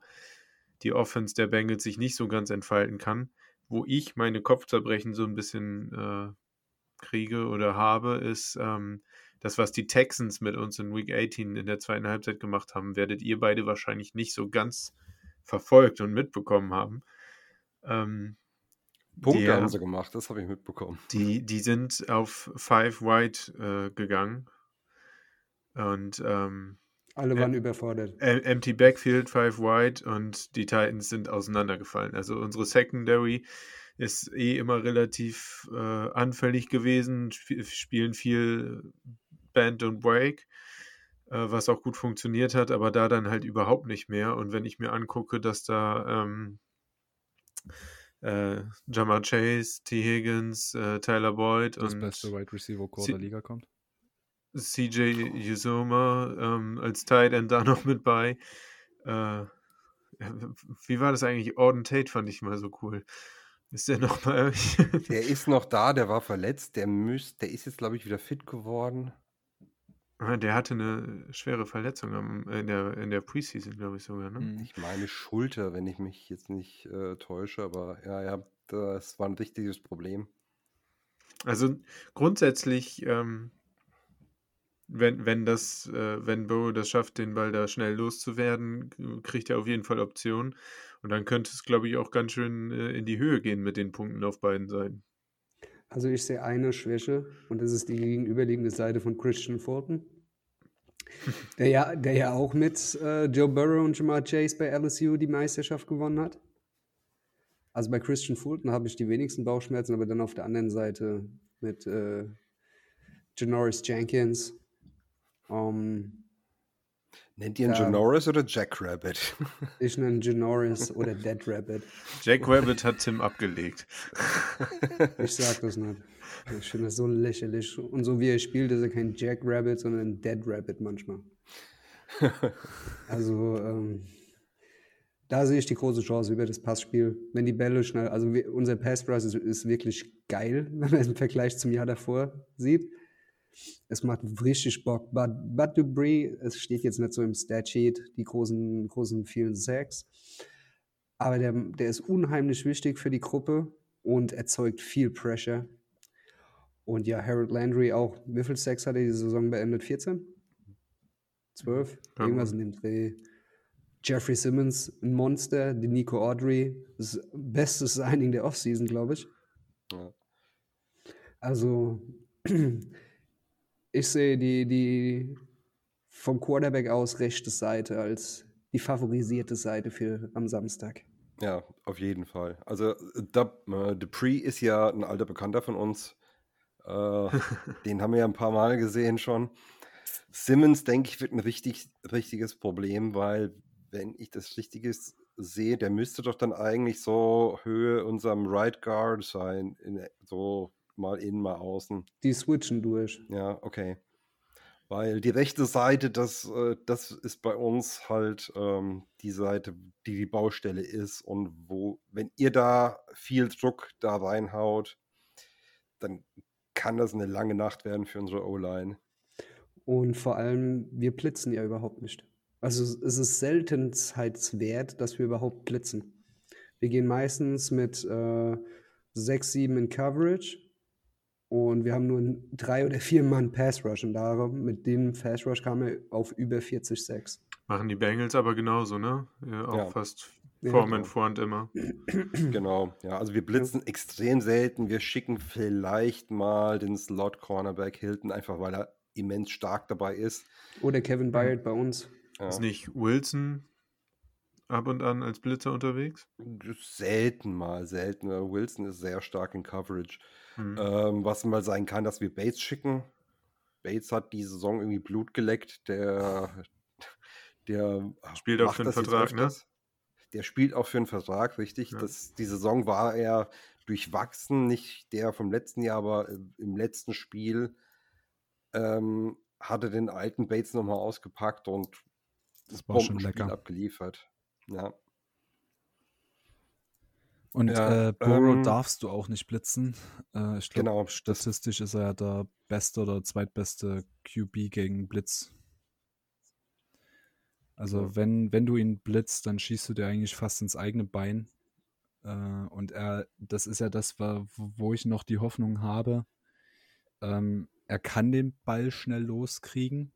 die Offense der Bengals sich nicht so ganz entfalten kann. Wo ich meine Kopfzerbrechen so ein bisschen äh, kriege oder habe, ist ähm, das, was die Texans mit uns in Week 18 in der zweiten Halbzeit gemacht haben, werdet ihr beide wahrscheinlich nicht so ganz verfolgt und mitbekommen haben. Ähm, Punkte die, haben sie gemacht, das habe ich mitbekommen. Die, die sind auf Five White äh, gegangen. Und ähm, Alle waren überfordert. Empty Backfield, Five Wide und die Titans sind auseinandergefallen. Also unsere Secondary ist eh immer relativ äh, anfällig gewesen, sp spielen viel Band und Break, äh, was auch gut funktioniert hat, aber da dann halt überhaupt nicht mehr. Und wenn ich mir angucke, dass da ähm, äh, Jamar Chase, T. Higgins, äh, Tyler Boyd Das und beste Wide Receiver Core der Liga kommt. CJ Uzoma ähm, als Tight End da noch mit bei. Äh, wie war das eigentlich? Auden Tate fand ich mal so cool. Ist der noch bei euch? Der ist noch da, der war verletzt, der müsst, der ist jetzt, glaube ich, wieder fit geworden. Ah, der hatte eine schwere Verletzung am, in, der, in der Preseason, glaube ich sogar. Ne? Mhm. Ich meine Schulter, wenn ich mich jetzt nicht äh, täusche, aber ja, ja, das war ein richtiges Problem. Also grundsätzlich, ähm, wenn, wenn das, äh, wenn Bo das schafft, den Ball da schnell loszuwerden, kriegt er auf jeden Fall Optionen. Und dann könnte es, glaube ich, auch ganz schön äh, in die Höhe gehen mit den Punkten auf beiden Seiten. Also ich sehe eine Schwäche und das ist die gegenüberliegende Seite von Christian Fulton. Der ja, der ja auch mit äh, Joe Burrow und Jamar Chase bei LSU die Meisterschaft gewonnen hat. Also bei Christian Fulton habe ich die wenigsten Bauchschmerzen, aber dann auf der anderen Seite mit äh, Janoris Jenkins. Ähm, Nennt ihr ihn Ja. Janoris oder Jack Rabbit? ich nenne Janoris oder Dead Rabbit. Jack Rabbit hat Tim abgelegt. Ich sag das nicht. Ich finde das so lächerlich. Und so wie er spielt, ist er kein Jack Rabbit, sondern ein Dead Rabbit manchmal. Also, ähm, da sehe ich die große Chance über das Passspiel. Wenn die Bälle schnell, also wir, unser Pass Rush ist, ist wirklich geil, wenn man es im Vergleich zum Jahr davor sieht. Es macht richtig Bock. But, but Dupree, es steht jetzt nicht so im Statsheet, die großen, großen vielen Sacks. Aber der, der ist unheimlich wichtig für die Gruppe und erzeugt viel Pressure. Und ja, Harold Landry auch. Wie viel Sacks hat er die Saison beendet? 14? 12? Ja. Irgendwas in dem Dreh. Jeffrey Simmons, ein Monster. Die Nico Audrey, das bestes Signing der Offseason, glaube ich. Ja. Also, ich sehe die, die vom Quarterback aus rechte Seite als die favorisierte Seite für am Samstag. Ja, auf jeden Fall. Also äh, äh, Dupree ist ja ein alter Bekannter von uns. Äh, den haben wir ja ein paar Mal gesehen schon. Simmons, denke ich, wird ein richtig, richtiges Problem, weil, wenn ich das Richtiges sehe, der müsste doch dann eigentlich so Höhe unserem Right Guard sein. In, so mal innen, mal außen. Die switchen durch. Ja, okay. Weil die rechte Seite, das, äh, das ist bei uns halt ähm, die Seite, die die Baustelle ist. Und wo, wenn ihr da viel Druck da reinhaut, dann kann das eine lange Nacht werden für unsere O-Line. Und vor allem, wir blitzen ja überhaupt nicht. Also es es ist seltenheitswert, dass wir überhaupt blitzen. Wir gehen meistens mit äh, 6, 7 in Coverage und wir haben nur einen drei oder vier Mann Pass Rush und darum, mit dem Pass Rush kam er auf über 40 Sacks. Machen die Bengals aber genauso, ne? Ja, auch Ja. fast Ja, Foreman genau. Front immer. Genau, ja, also wir blitzen extrem selten. Wir schicken vielleicht mal den Slot-Cornerback Hilton, einfach weil er immens stark dabei ist. Oder Kevin Byard bei uns. Ja. Ist nicht Wilson ab und an als Blitzer unterwegs? Selten mal, selten. Wilson ist sehr stark in Coverage. Hm. Ähm, was mal sein kann, dass wir Bates schicken. Bates hat die Saison irgendwie Blut geleckt. Der, der Spielt auch für einen das Vertrag, ne? Der spielt auch für einen Vertrag, richtig. Ja. Das, die Saison war er durchwachsen, nicht der vom letzten Jahr, aber äh, im letzten Spiel ähm, hatte den alten Bates nochmal ausgepackt und Das war schon Bombenspiel lecker. abgeliefert. Ja. Und Ja, äh, Burrow ähm, darfst du auch nicht blitzen. Äh, ich glaube, Genau, statistisch ist er ja der beste oder zweitbeste QB gegen Blitz. Also Ja. wenn, wenn du ihn blitzt, dann schießt du dir eigentlich fast ins eigene Bein. Äh, und er, das ist ja das, wo ich noch die Hoffnung habe. Ähm, er kann den Ball schnell loskriegen.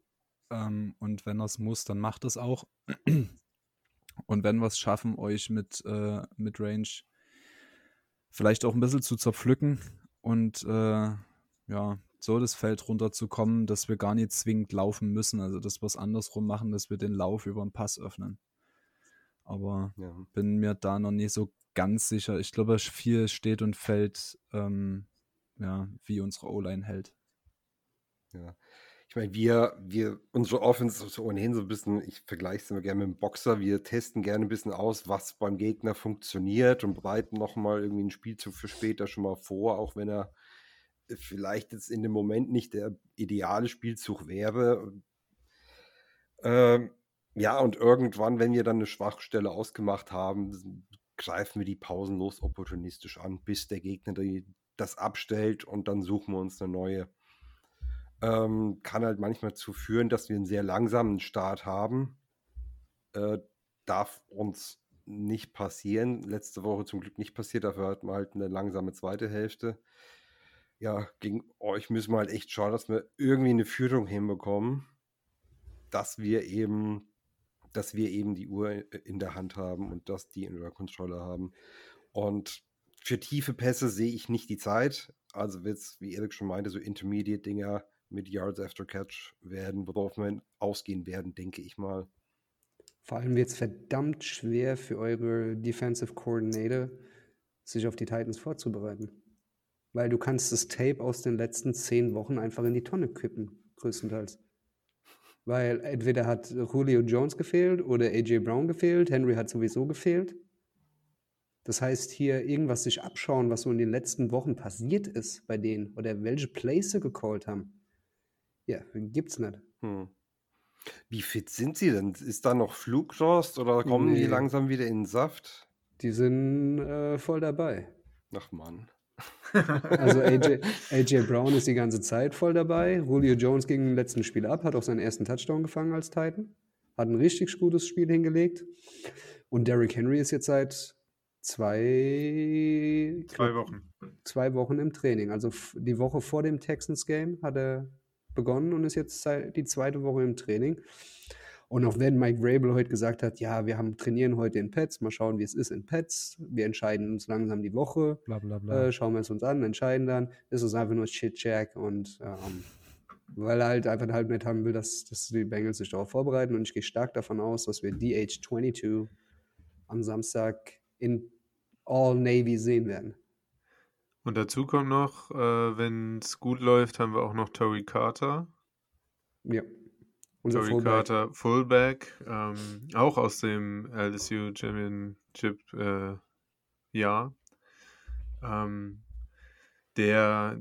Ähm, und wenn er es muss, dann macht es auch. Und wenn wir es schaffen, euch mit, äh, mit Range vielleicht auch ein bisschen zu zerpflücken und äh, ja, so das Feld runterzukommen, dass wir gar nicht zwingend laufen müssen. Also dass wir es andersrum machen, dass wir den Lauf über den Pass öffnen. Aber ja. bin mir da noch nicht so ganz sicher. Ich glaube, viel steht und fällt, ähm, ja, wie unsere O-Line hält. Ja. Ich meine, wir, wir, unsere Offense ist ohnehin so ein bisschen, ich vergleiche es immer gerne mit dem Boxer, wir testen gerne ein bisschen aus, was beim Gegner funktioniert und bereiten nochmal irgendwie einen Spielzug für später schon mal vor, auch wenn er vielleicht jetzt in dem Moment nicht der ideale Spielzug wäre. Ähm, ja, und irgendwann, wenn wir dann eine Schwachstelle ausgemacht haben, greifen wir die pausenlos opportunistisch an, bis der Gegner die, das abstellt und dann suchen wir uns eine neue ähm, kann halt manchmal dazu führen, dass wir einen sehr langsamen Start haben. Äh, darf uns nicht passieren. Letzte Woche zum Glück nicht passiert, dafür hatten wir halt eine langsame zweite Hälfte. Ja, gegen euch müssen wir halt echt schauen, dass wir irgendwie eine Führung hinbekommen, dass wir eben, dass wir eben die Uhr in der Hand haben und dass die in der Kontrolle haben. Und für tiefe Pässe sehe ich nicht die Zeit. Also wird es, wie Erik schon meinte, so Intermediate-Dinger mit Yards after Catch werden, worauf wir ausgehen werden, denke ich mal. Vor allem wird es verdammt schwer für eure Defensive Coordinator, sich auf die Titans vorzubereiten. Weil du kannst das Tape aus den letzten zehn Wochen einfach in die Tonne kippen, größtenteils. Weil entweder hat Julio Jones gefehlt oder AJ Brown gefehlt, Henry hat sowieso gefehlt. Das heißt, hier irgendwas sich abschauen, was so in den letzten Wochen passiert ist bei denen oder welche Plays sie gecallt haben. Ja, gibt's nicht. Hm. Wie fit sind sie denn? Ist da noch Flugrost oder kommen die Nee. langsam wieder in den Saft? Die sind äh, voll dabei. Ach Mann. Also AJ, AJ Brown ist die ganze Zeit voll dabei. Julio Jones ging im letzten Spiel ab, hat auch seinen ersten Touchdown gefangen als Titan. Hat ein richtig gutes Spiel hingelegt. Und Derrick Henry ist jetzt seit zwei, Zwei Wochen. zwei Wochen im Training. Also die Woche vor dem Texans Game hat er begonnen und ist jetzt die zweite Woche im Training. Und auch wenn Mike Vrabel heute gesagt hat, ja, wir haben trainieren heute in Pets, mal schauen, wie es ist in Pets. Wir entscheiden uns langsam die Woche. Bla bla bla. Äh, schauen wir es uns an, entscheiden dann. Ist es einfach nur Shit-Jack und ähm, weil er halt einfach halt nicht haben will, dass, dass die Bengals sich darauf vorbereiten. Und ich gehe stark davon aus, dass wir DH22 am Samstag in All Navy sehen werden. Und dazu kommt noch, äh, wenn es gut läuft, haben wir auch noch Tory Carter. Ja. Unser Tory Fullback. Carter, Fullback, ähm, auch aus dem LSU Championship äh, Jahr. Ähm, der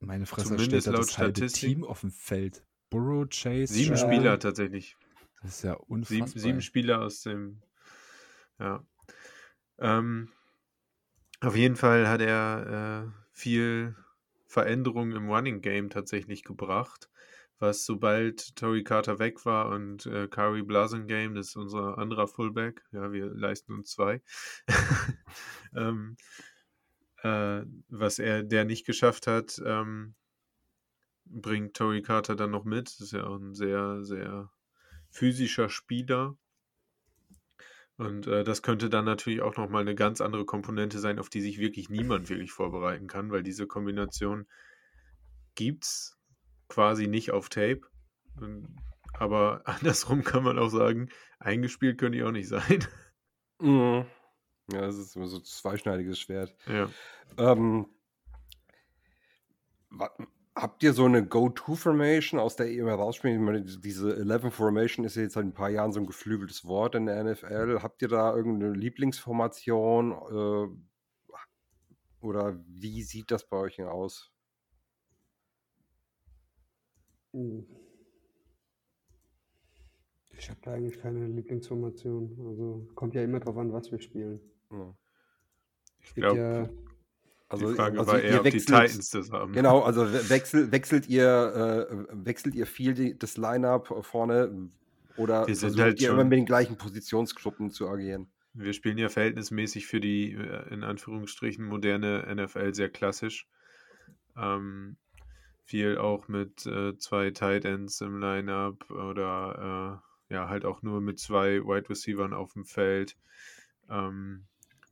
Meine Fresse Zumindest steht da laut das halbe Statistik- Team auf dem Feld. Burrow, Chase, sieben Ja. Spieler tatsächlich. Das ist ja Sieben, unfassbar. sieben Spieler aus dem. Ja. Ähm, auf jeden Fall hat er äh, viel Veränderung im Running Game tatsächlich gebracht, was sobald Tory Carter weg war und äh, Kari Blasingame, das ist unser anderer Fullback, ja, wir leisten uns zwei, ähm, äh, was er der nicht geschafft hat, ähm, bringt Tory Carter dann noch mit. Das ist ja auch ein sehr, sehr physischer Spieler. Und äh, das könnte dann natürlich auch nochmal eine ganz andere Komponente sein, auf die sich wirklich niemand wirklich vorbereiten kann, weil diese Kombination gibt es quasi nicht auf Tape. Aber andersrum kann man auch sagen, eingespielt könnte ich auch nicht sein. Mhm. Ja, das ist immer so ein zweischneidiges Schwert. Ja. Ähm, habt ihr so eine Go-To-Formation, aus der ihr immer rausspielt? Ich meine, diese 11-Formation ist ja jetzt seit ein paar Jahren so ein geflügeltes Wort in der NFL. Habt ihr da irgendeine Lieblingsformation? Äh, oder wie sieht das bei euch denn aus? Hm. Ich habe da eigentlich keine Lieblingsformation. Also kommt ja immer drauf an, was wir spielen. Ja. Ich glaube, ja, Also, die Frage also war ihr eher, ob die wechselt- Titans das haben. Genau, also we- wechsel, wechselt ihr äh, wechselt ihr viel die, das Line-up vorne oder Wir sind versucht halt ihr immer mit den gleichen Positionsgruppen zu agieren? Wir spielen ja verhältnismäßig für die, äh, in Anführungsstrichen, moderne NFL sehr klassisch. Ähm, viel auch mit äh, zwei Tight Ends im Lineup oder äh, ja, halt auch nur mit zwei Wide Receivern auf dem Feld. Ähm,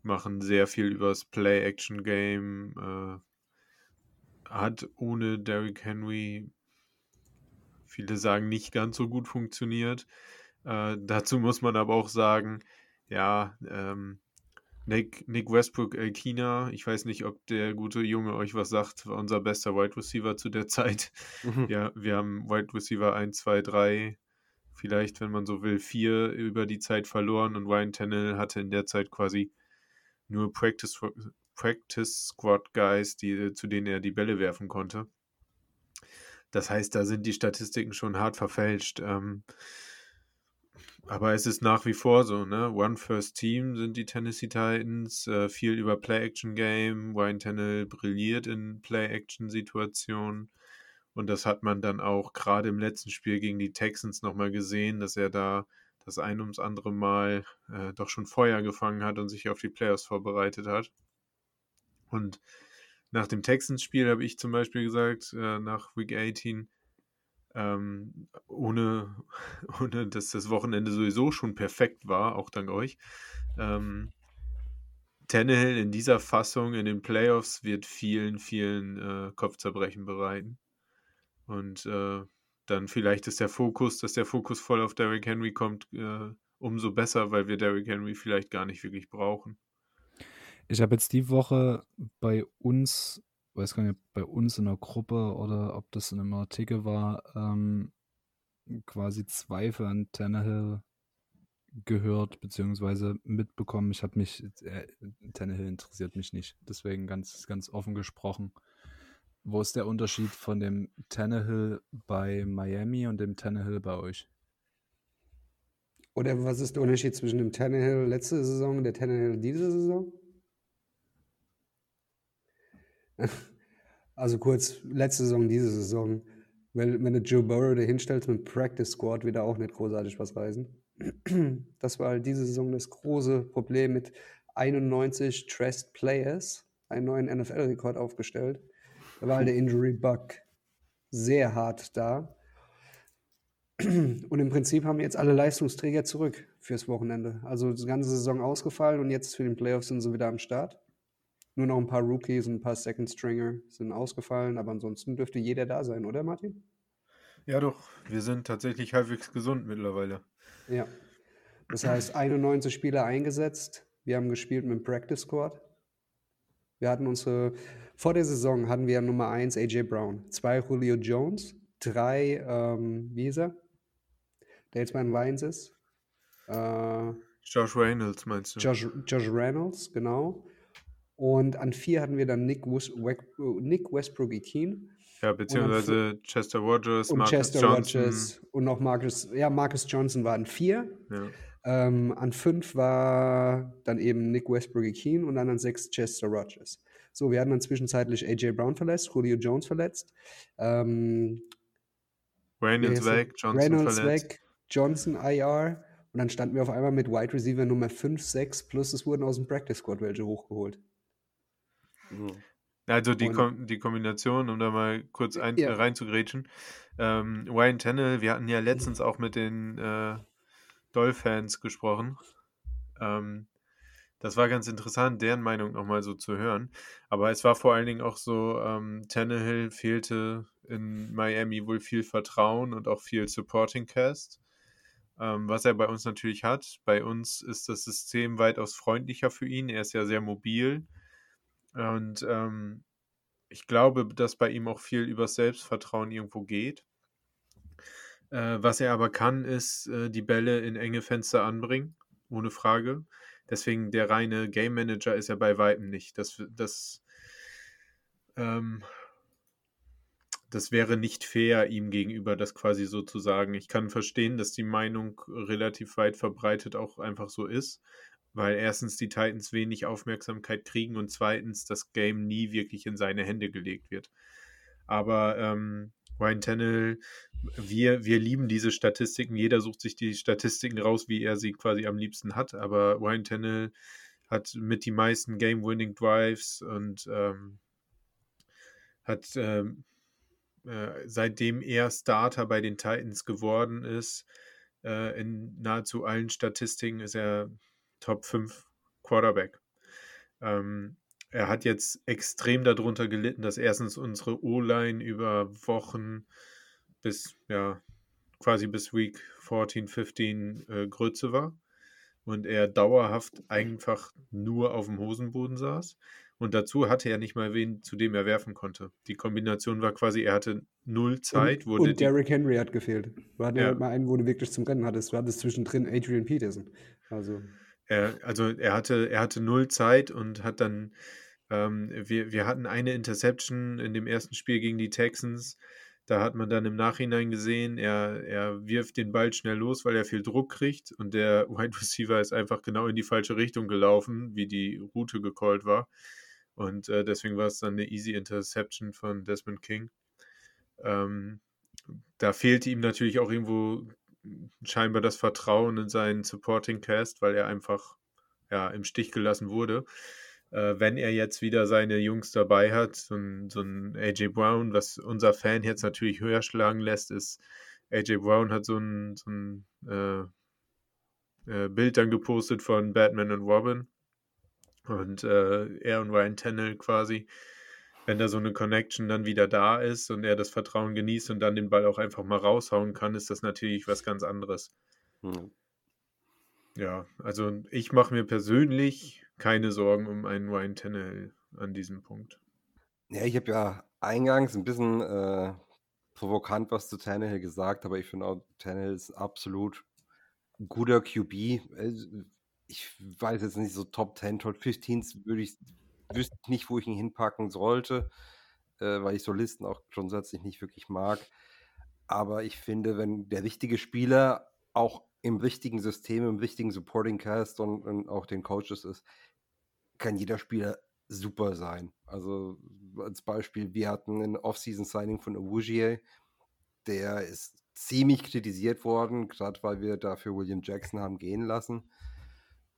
machen sehr viel übers Play-Action-Game. Äh, hat ohne Derrick Henry, viele sagen, nicht ganz so gut funktioniert. Äh, dazu muss man aber auch sagen, ja, ähm, Nick, Nick Westbrook Elkina, ich weiß nicht, ob der gute Junge euch was sagt, war unser bester Wide Receiver zu der Zeit. Mhm. Ja, wir haben Wide Receiver 1, 2, 3, vielleicht, wenn man so will, 4 über die Zeit verloren und Ryan Tannehill hatte in der Zeit quasi nur Practice, Practice Squad Guys, die, zu denen er die Bälle werfen konnte. Das heißt, da sind die Statistiken schon hart verfälscht. Ähm, aber es ist nach wie vor so, ne? One First Team sind die Tennessee Titans, äh, viel über Play-Action-Game. Ryan Tannehill brilliert in Play-Action-Situationen. Und das hat man dann auch gerade im letzten Spiel gegen die Texans nochmal gesehen, dass er da das ein ums andere Mal äh, doch schon Feuer gefangen hat und sich auf die Playoffs vorbereitet hat. Und nach dem Texans-Spiel habe ich zum Beispiel gesagt, äh, nach Week 18, ähm, ohne, ohne dass das Wochenende sowieso schon perfekt war, auch dank euch. Ähm, Tannehill in dieser Fassung in den Playoffs wird vielen, vielen äh, Kopfzerbrechen bereiten. Und äh, dann vielleicht ist der Fokus, dass der Fokus voll auf Derrick Henry kommt, äh, umso besser, weil wir Derrick Henry vielleicht gar nicht wirklich brauchen. Ich habe jetzt die Woche bei uns, weiß gar nicht, bei uns in der Gruppe oder ob das in einem Artikel war, ähm, quasi Zweifel an Tannehill gehört beziehungsweise mitbekommen. Ich habe mich, äh, Tannehill interessiert mich nicht, deswegen ganz, ganz offen gesprochen. Wo ist der Unterschied von dem Tannehill bei Miami und dem Tannehill bei euch? oder was ist der Unterschied zwischen dem Tannehill letzte Saison und der Tannehill diese Saison? Also kurz, letzte Saison, diese Saison. Wenn, wenn du Joe Burrow da hinstellst mit Practice Squad, wird er auch nicht großartig was reißen. Das war halt diese Saison das große Problem mit 91 Trust Players, einen neuen NFL-Rekord aufgestellt. Da war halt der Injury Bug sehr hart da. Und im Prinzip haben jetzt alle Leistungsträger zurück fürs Wochenende. Also die ganze Saison ausgefallen und jetzt für den Playoffs sind sie wieder am Start. Nur noch ein paar Rookies und ein paar Second Stringer sind ausgefallen, aber ansonsten dürfte jeder da sein, oder Martin? Ja, doch. Wir sind tatsächlich halbwegs gesund mittlerweile. Ja. Das heißt, 91 Spieler eingesetzt. Wir haben gespielt mit dem Practice Squad. Wir hatten unsere, vor der Saison hatten wir Nummer 1 AJ Brown, zwei Julio Jones, drei, ähm, wie ist er? Der jetzt bei den Lions ist. Äh, Josh Reynolds meinst du? Josh, Josh Reynolds, genau. Und an vier hatten wir dann Nick, Wes Wek- Nick Westbrook Ikin ja, beziehungsweise Chester Rogers, und Marcus Chester Johnson. Rogers und noch Marcus, ja, Marcus Johnson war an vier. Ja. Ähm, an fünf war dann eben Nick Westbrook Ikin und dann an sechs Chester Rogers. So, wir hatten dann zwischenzeitlich AJ Brown verletzt, Julio Jones verletzt, ähm, Reynolds weg, Johnson Reynolds verletzt. weg, Johnson IR und dann standen wir auf einmal mit Wide Receiver Nummer 5, 6 plus es wurden aus dem Practice Squad welche hochgeholt. Mhm. Also die, Kom die Kombination, um da mal kurz ein, Ja. äh, reinzugrätschen. Ähm, Ryan Tannehill, wir hatten ja letztens auch mit den äh, Doll-Fans gesprochen. Ähm, das war ganz interessant, deren Meinung nochmal so zu hören. Aber es war vor allen Dingen auch so, ähm, Tannehill fehlte in Miami wohl viel Vertrauen und auch viel Supporting Cast, ähm, was er bei uns natürlich hat. Bei uns ist das System weitaus freundlicher für ihn. Er ist ja sehr mobil und ähm, ich glaube, dass bei ihm auch viel über Selbstvertrauen irgendwo geht. Äh, was er aber kann, ist äh, die Bälle in enge Fenster anbringen, ohne Frage. Deswegen der reine Game Manager ist er bei Weitem nicht. Das, das, ähm, das wäre nicht fair, ihm gegenüber das quasi so zu sagen. Ich kann verstehen, dass die Meinung relativ weit verbreitet auch einfach so ist, weil erstens die Titans wenig Aufmerksamkeit kriegen und zweitens das Game nie wirklich in seine Hände gelegt wird. Aber ähm, Ryan Tannehill, wir, wir lieben diese Statistiken. Jeder sucht sich die Statistiken raus, wie er sie quasi am liebsten hat. Aber Ryan Tannehill hat mit die meisten Game-Winning Drives und ähm, hat ähm, äh, seitdem er Starter bei den Titans geworden ist, äh, in nahezu allen Statistiken ist er Top 5 Quarterback. Ähm, er hat jetzt extrem darunter gelitten, dass erstens unsere O-Line über Wochen bis, ja, quasi bis Week 14, 15 äh, Grütze war und er dauerhaft einfach nur auf dem Hosenboden saß. Und dazu hatte er nicht mal wen, zu dem er werfen konnte. Die Kombination war quasi, er hatte null Zeit. Und, und Derrick Henry hat gefehlt. Du hattest ja. mal einen, wo du wirklich zum Rennen hattest. Du hattest zwischendrin Adrian Peterson. Also, er, also er, hatte, er hatte null Zeit und hat dann ähm, wir, wir hatten eine Interception in dem ersten Spiel gegen die Texans. Da hat man dann im Nachhinein gesehen, er, er wirft den Ball schnell los, weil er viel Druck kriegt und der Wide Receiver ist einfach genau in die falsche Richtung gelaufen, wie die Route gecallt war. Und äh, deswegen war es dann eine easy Interception von Desmond King. Ähm, da fehlte ihm natürlich auch irgendwo scheinbar das Vertrauen in seinen Supporting Cast, weil er einfach ja, im Stich gelassen wurde. Äh, wenn er jetzt wieder seine Jungs dabei hat, so ein, so ein AJ Brown, was unser Fan jetzt natürlich höher schlagen lässt, ist, AJ Brown hat so ein, so ein äh, äh, Bild dann gepostet von Batman und Robin. Und äh, er und Ryan Tennell quasi, wenn da so eine Connection dann wieder da ist und er das Vertrauen genießt und dann den Ball auch einfach mal raushauen kann, ist das natürlich was ganz anderes. Mhm. Ja, also ich mache mir persönlich keine Sorgen um einen Ryan Tannehill an diesem Punkt. Ja, ich habe ja eingangs ein bisschen äh, provokant was zu Tannehill gesagt, aber ich finde auch, Tannehill ist absolut guter QB. Also, ich weiß jetzt nicht, so Top 10, Top 15 würde ich, wüsste nicht, wo ich ihn hinpacken sollte, äh, weil ich so Listen auch grundsätzlich nicht wirklich mag. Aber ich finde, wenn der richtige Spieler auch im richtigen System, im richtigen Supporting Cast und, und auch den Coaches ist, kann jeder Spieler super sein. Also als Beispiel, wir hatten ein Off-Season-Signing von Awujier, der ist ziemlich kritisiert worden, gerade weil wir dafür William Jackson haben gehen lassen.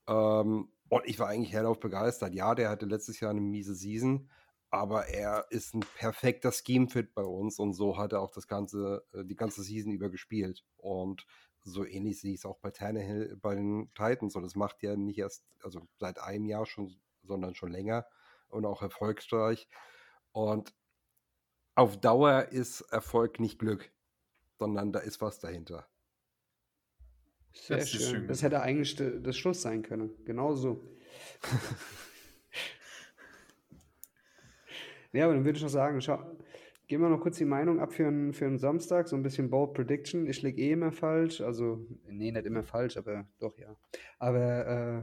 Ähm, und ich war eigentlich hellauf begeistert. Ja, der hatte letztes Jahr eine miese Season, aber er ist ein perfekter Scheme-Fit bei uns und so hat er auch das ganze, äh, die ganze Season über gespielt. Und so ähnlich sehe ich es auch bei Tannehill bei den Titans. Und das macht ja nicht erst, also seit einem Jahr schon sondern schon länger und auch erfolgreich. Und auf Dauer ist Erfolg nicht Glück, sondern da ist was dahinter. Sehr das schön. schön. Das hätte eigentlich das Schluss sein können. Genauso. ja, aber dann würde ich noch sagen, schau, gehen wir noch kurz die Meinung ab für einen, für einen Samstag, so ein bisschen Bold Prediction. Ich liege eh immer falsch, also, nee, nicht immer falsch, aber doch, ja. Aber äh,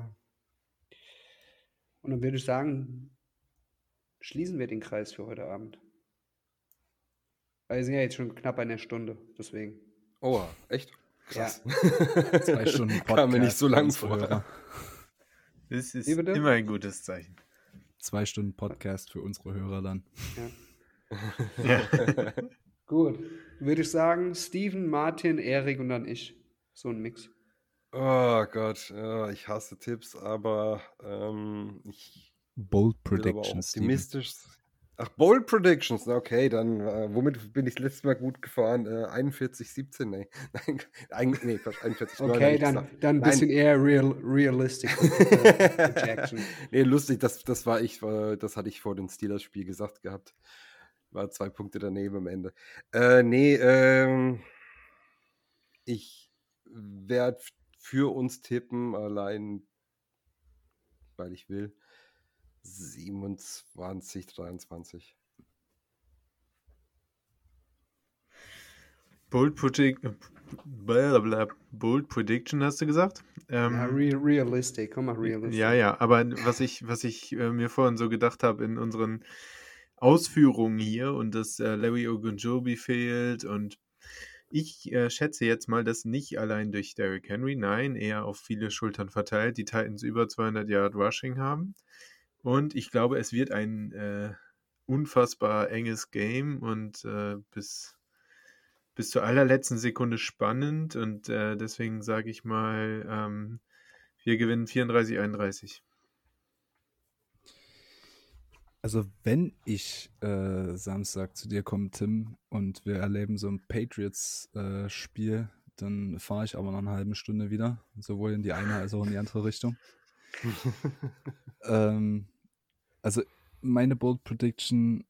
und dann würde ich sagen, schließen wir den Kreis für heute Abend. Weil wir sind ja jetzt schon knapp eine Stunde, deswegen. Oh, echt? Krass. Ja. Zwei Stunden Podcast. Kam mir nicht so lang vor. Das ist immer ein gutes Zeichen. Zwei Stunden Podcast für unsere Hörer dann. Ja. ja. Gut. Würde ich sagen, Steven, Martin, Erik und dann ich. So ein Mix. Oh Gott, ja, ich hasse Tipps, aber ähm, ich Bold Prediction. optimistisch. Ach, Bold Predictions, okay, dann äh, womit bin ich das letzte Mal gut gefahren? Äh, 41, 17, nee. Nein, nee, fast 41, Okay, dann, gesagt. dann ein Nein. bisschen eher real, realistic äh, nee, lustig, das, das war ich, äh, das hatte ich vor dem Steelers-Spiel gesagt gehabt. War zwei Punkte daneben am Ende. Äh, nee, ähm, ich werde für uns tippen, allein weil ich will. 27, 23. Bold, Predict blablabla. Bold Prediction hast du gesagt? Ähm, Ja, re realistic, komm mal realistic. Ja, ja, aber was ich, was ich äh, mir vorhin so gedacht habe in unseren Ausführungen hier und dass äh, Larry Ogunjobi fehlt und ich äh, schätze jetzt mal, dass nicht allein durch Derrick Henry, nein, eher auf viele Schultern verteilt, die Titans über 200 Yard Rushing haben. Und ich glaube, es wird ein äh, unfassbar enges Game und äh, bis, bis zur allerletzten Sekunde spannend. Und äh, deswegen sage ich mal, ähm, wir gewinnen 34, 31. Also wenn ich äh, Samstag zu dir komme, Tim, und wir erleben so ein Patriots-Spiel, dann fahre ich aber nach einer halben Stunde wieder, sowohl in die eine als auch in die andere Richtung. ähm, also meine Bold Prediction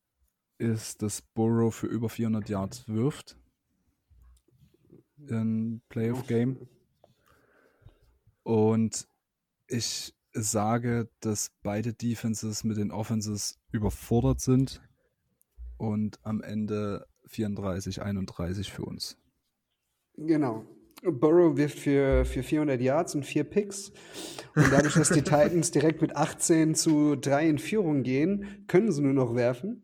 ist, dass Burrow für über 400 Yards wirft in Playoff Game. Und ich sage, dass beide Defenses mit den Offenses überfordert sind und am Ende 34, 31 für uns. Genau. Burrow wirft für, für 400 Yards und vier Picks. Und dadurch, dass die Titans direkt mit 18 zu 3 in Führung gehen, können sie nur noch werfen.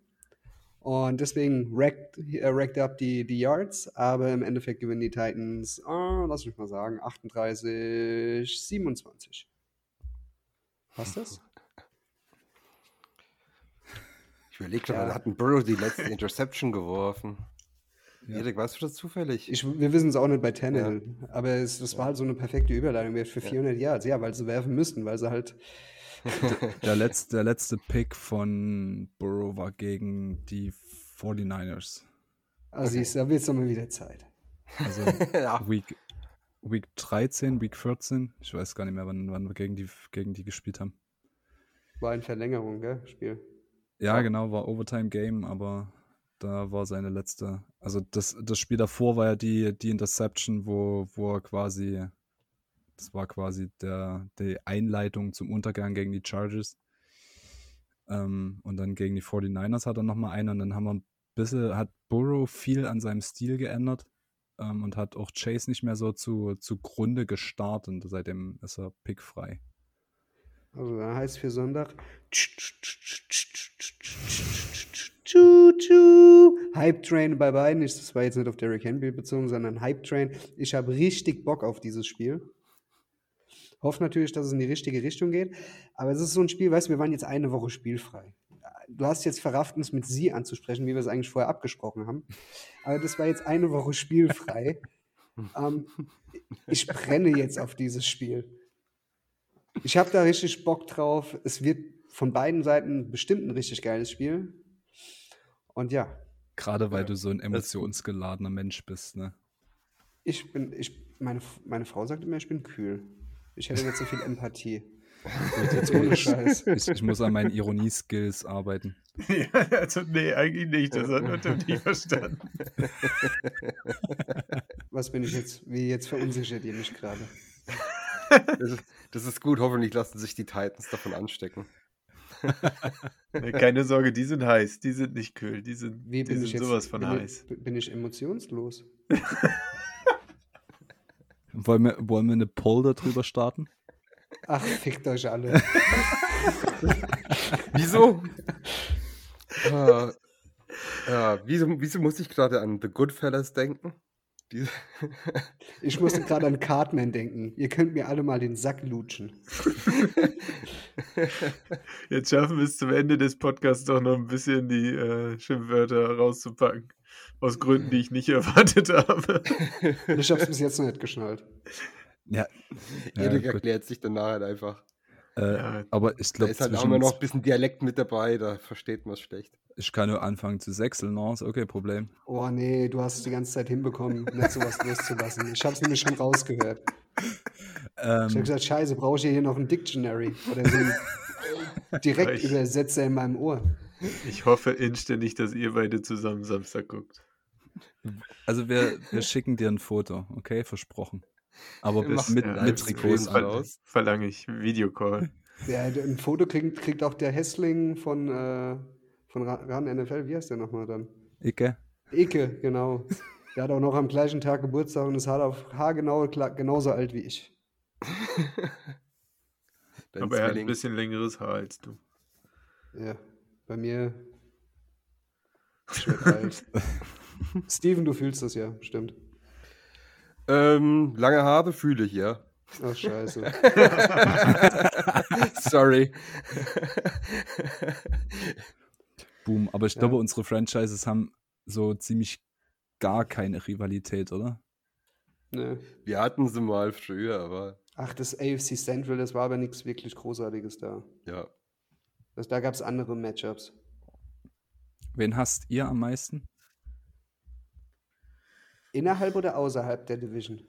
Und deswegen rackt, äh, rackt up die, die Yards, aber im Endeffekt gewinnen die Titans, ah, lass mich mal sagen, 38, 27. Passt das? Ich überlege gerade, Ja. hat ein Burrow die letzte Interception geworfen? Ja. Erik, weißt du das zufällig? Ich, wir wissen es auch nicht bei Tannehill, aber es, das war halt so eine perfekte Überleitung für 400 Yards. Ja, weil sie werfen müssten, weil sie halt Der letzte, der letzte Pick von Burrow war gegen die 49ers. Also siehst du, da wird es mal wieder Zeit. Also ja. Week, Week 13, Week 14. Ich weiß gar nicht mehr, wann, wann wir gegen die, gegen die gespielt haben. War in Verlängerung, gell, Spiel. Ja, genau, war Overtime Game, aber da war seine letzte. Also das, das Spiel davor war ja die, die Interception, wo, wo er quasi, das war quasi der, die Einleitung zum Untergang gegen die Chargers. Ähm, und dann gegen die 49ers hat er nochmal einen und dann haben wir ein bisschen, hat Burrow viel an seinem Stil geändert ähm, und hat auch Chase nicht mehr so zu, zugrunde gestartet und seitdem ist er pickfrei. Also da heißt für Sonntag. Hype Train bei beiden. Ich- Das war jetzt nicht auf Derrick Henry bezogen, sondern Hype Train. Ich habe richtig Bock auf dieses Spiel. Hoffe natürlich, dass es in die richtige Richtung geht. Aber es ist so ein Spiel, weißt du, wir waren jetzt eine Woche spielfrei. Du hast jetzt verrafft, uns mit sie anzusprechen, wie wir es eigentlich vorher abgesprochen haben. Aber das war jetzt eine Woche spielfrei. ähm, ich brenne jetzt auf dieses Spiel. Ich habe da richtig Bock drauf. Es wird von beiden Seiten bestimmt ein richtig geiles Spiel. Und ja, Gerade weil Ja, du so ein emotionsgeladener Mensch bist, ne? ich bin, ich, meine, meine Frau sagt immer, ich bin kühl. Ich hätte nicht so viel Empathie. Gut, jetzt Ohne Scheiß. ich, ich muss an meinen Ironie-Skills arbeiten. ja, also, nee, eigentlich nicht. Das hat man nicht verstanden. Was bin ich jetzt? Wie jetzt verunsichert ihr mich gerade? Das ist, das ist gut, hoffentlich lassen sich die Titans davon anstecken. Nee, Keine Sorge, die sind heiß. Die sind nicht kühl. Die sind, Wie die sind jetzt? sowas von bin, heiß. Ich, bin ich emotionslos? Wollen wir, wollen wir eine Poll darüber starten? Ach, fickt euch alle. Wieso? ah, ja, wieso, wieso muss ich gerade an The Goodfellas denken? Die, Ich musste gerade an Cartman denken. Ihr könnt mir alle mal den Sack lutschen. Jetzt schaffen wir es zum Ende des Podcasts doch noch ein bisschen die äh, Schimpfwörter rauszupacken. Aus Gründen, die ich nicht erwartet habe. Ich habe es bis jetzt noch nicht geschnallt. Ja. Erik gut. erklärt sich dann nachher einfach. Äh, Ja, aber ich Da glaube, ist halt auch immer noch ein bisschen Dialekt mit dabei, da versteht man es schlecht. ich kann nur anfangen zu sechseln, no? ist okay, Problem. Oh nee, du hast es die ganze Zeit hinbekommen, nicht sowas loszulassen. Ich habe es nämlich schon rausgehört. Ich habe Ähm, gesagt, scheiße, brauche ich hier noch ein Dictionary oder so einen Direktübersetzer in meinem Ohr. Ich hoffe inständig, dass ihr beide zusammen Samstag guckt. also wir, wir schicken dir ein Foto, okay, versprochen. Aber bis mit, mit Trikots aus. Verlange ich Videocall. Ja, ein Foto kriegt, kriegt auch der Hässling von, äh, von Ra- Ran NFL, wie heißt der nochmal dann? Icke? Eke, genau. Der hat auch noch am gleichen Tag Geburtstag und ist halt auf haargenau genauso alt wie ich. Dein Aber er hat ein Zwilling. bisschen längeres Haar als du. Ja, bei mir. Steven, du fühlst das ja, stimmt. Ähm, lange Haare fühle ich, ja. Ach, scheiße. Sorry. Boom. Aber ich Ja. glaube, unsere Franchises haben so ziemlich gar keine Rivalität, oder? Ne. Wir hatten sie mal früher, aber Ach, das AFC Central, das war aber nichts wirklich Großartiges da. ja. Das, da gab es andere Matchups. Wen hasst ihr am meisten? Innerhalb oder außerhalb der Division?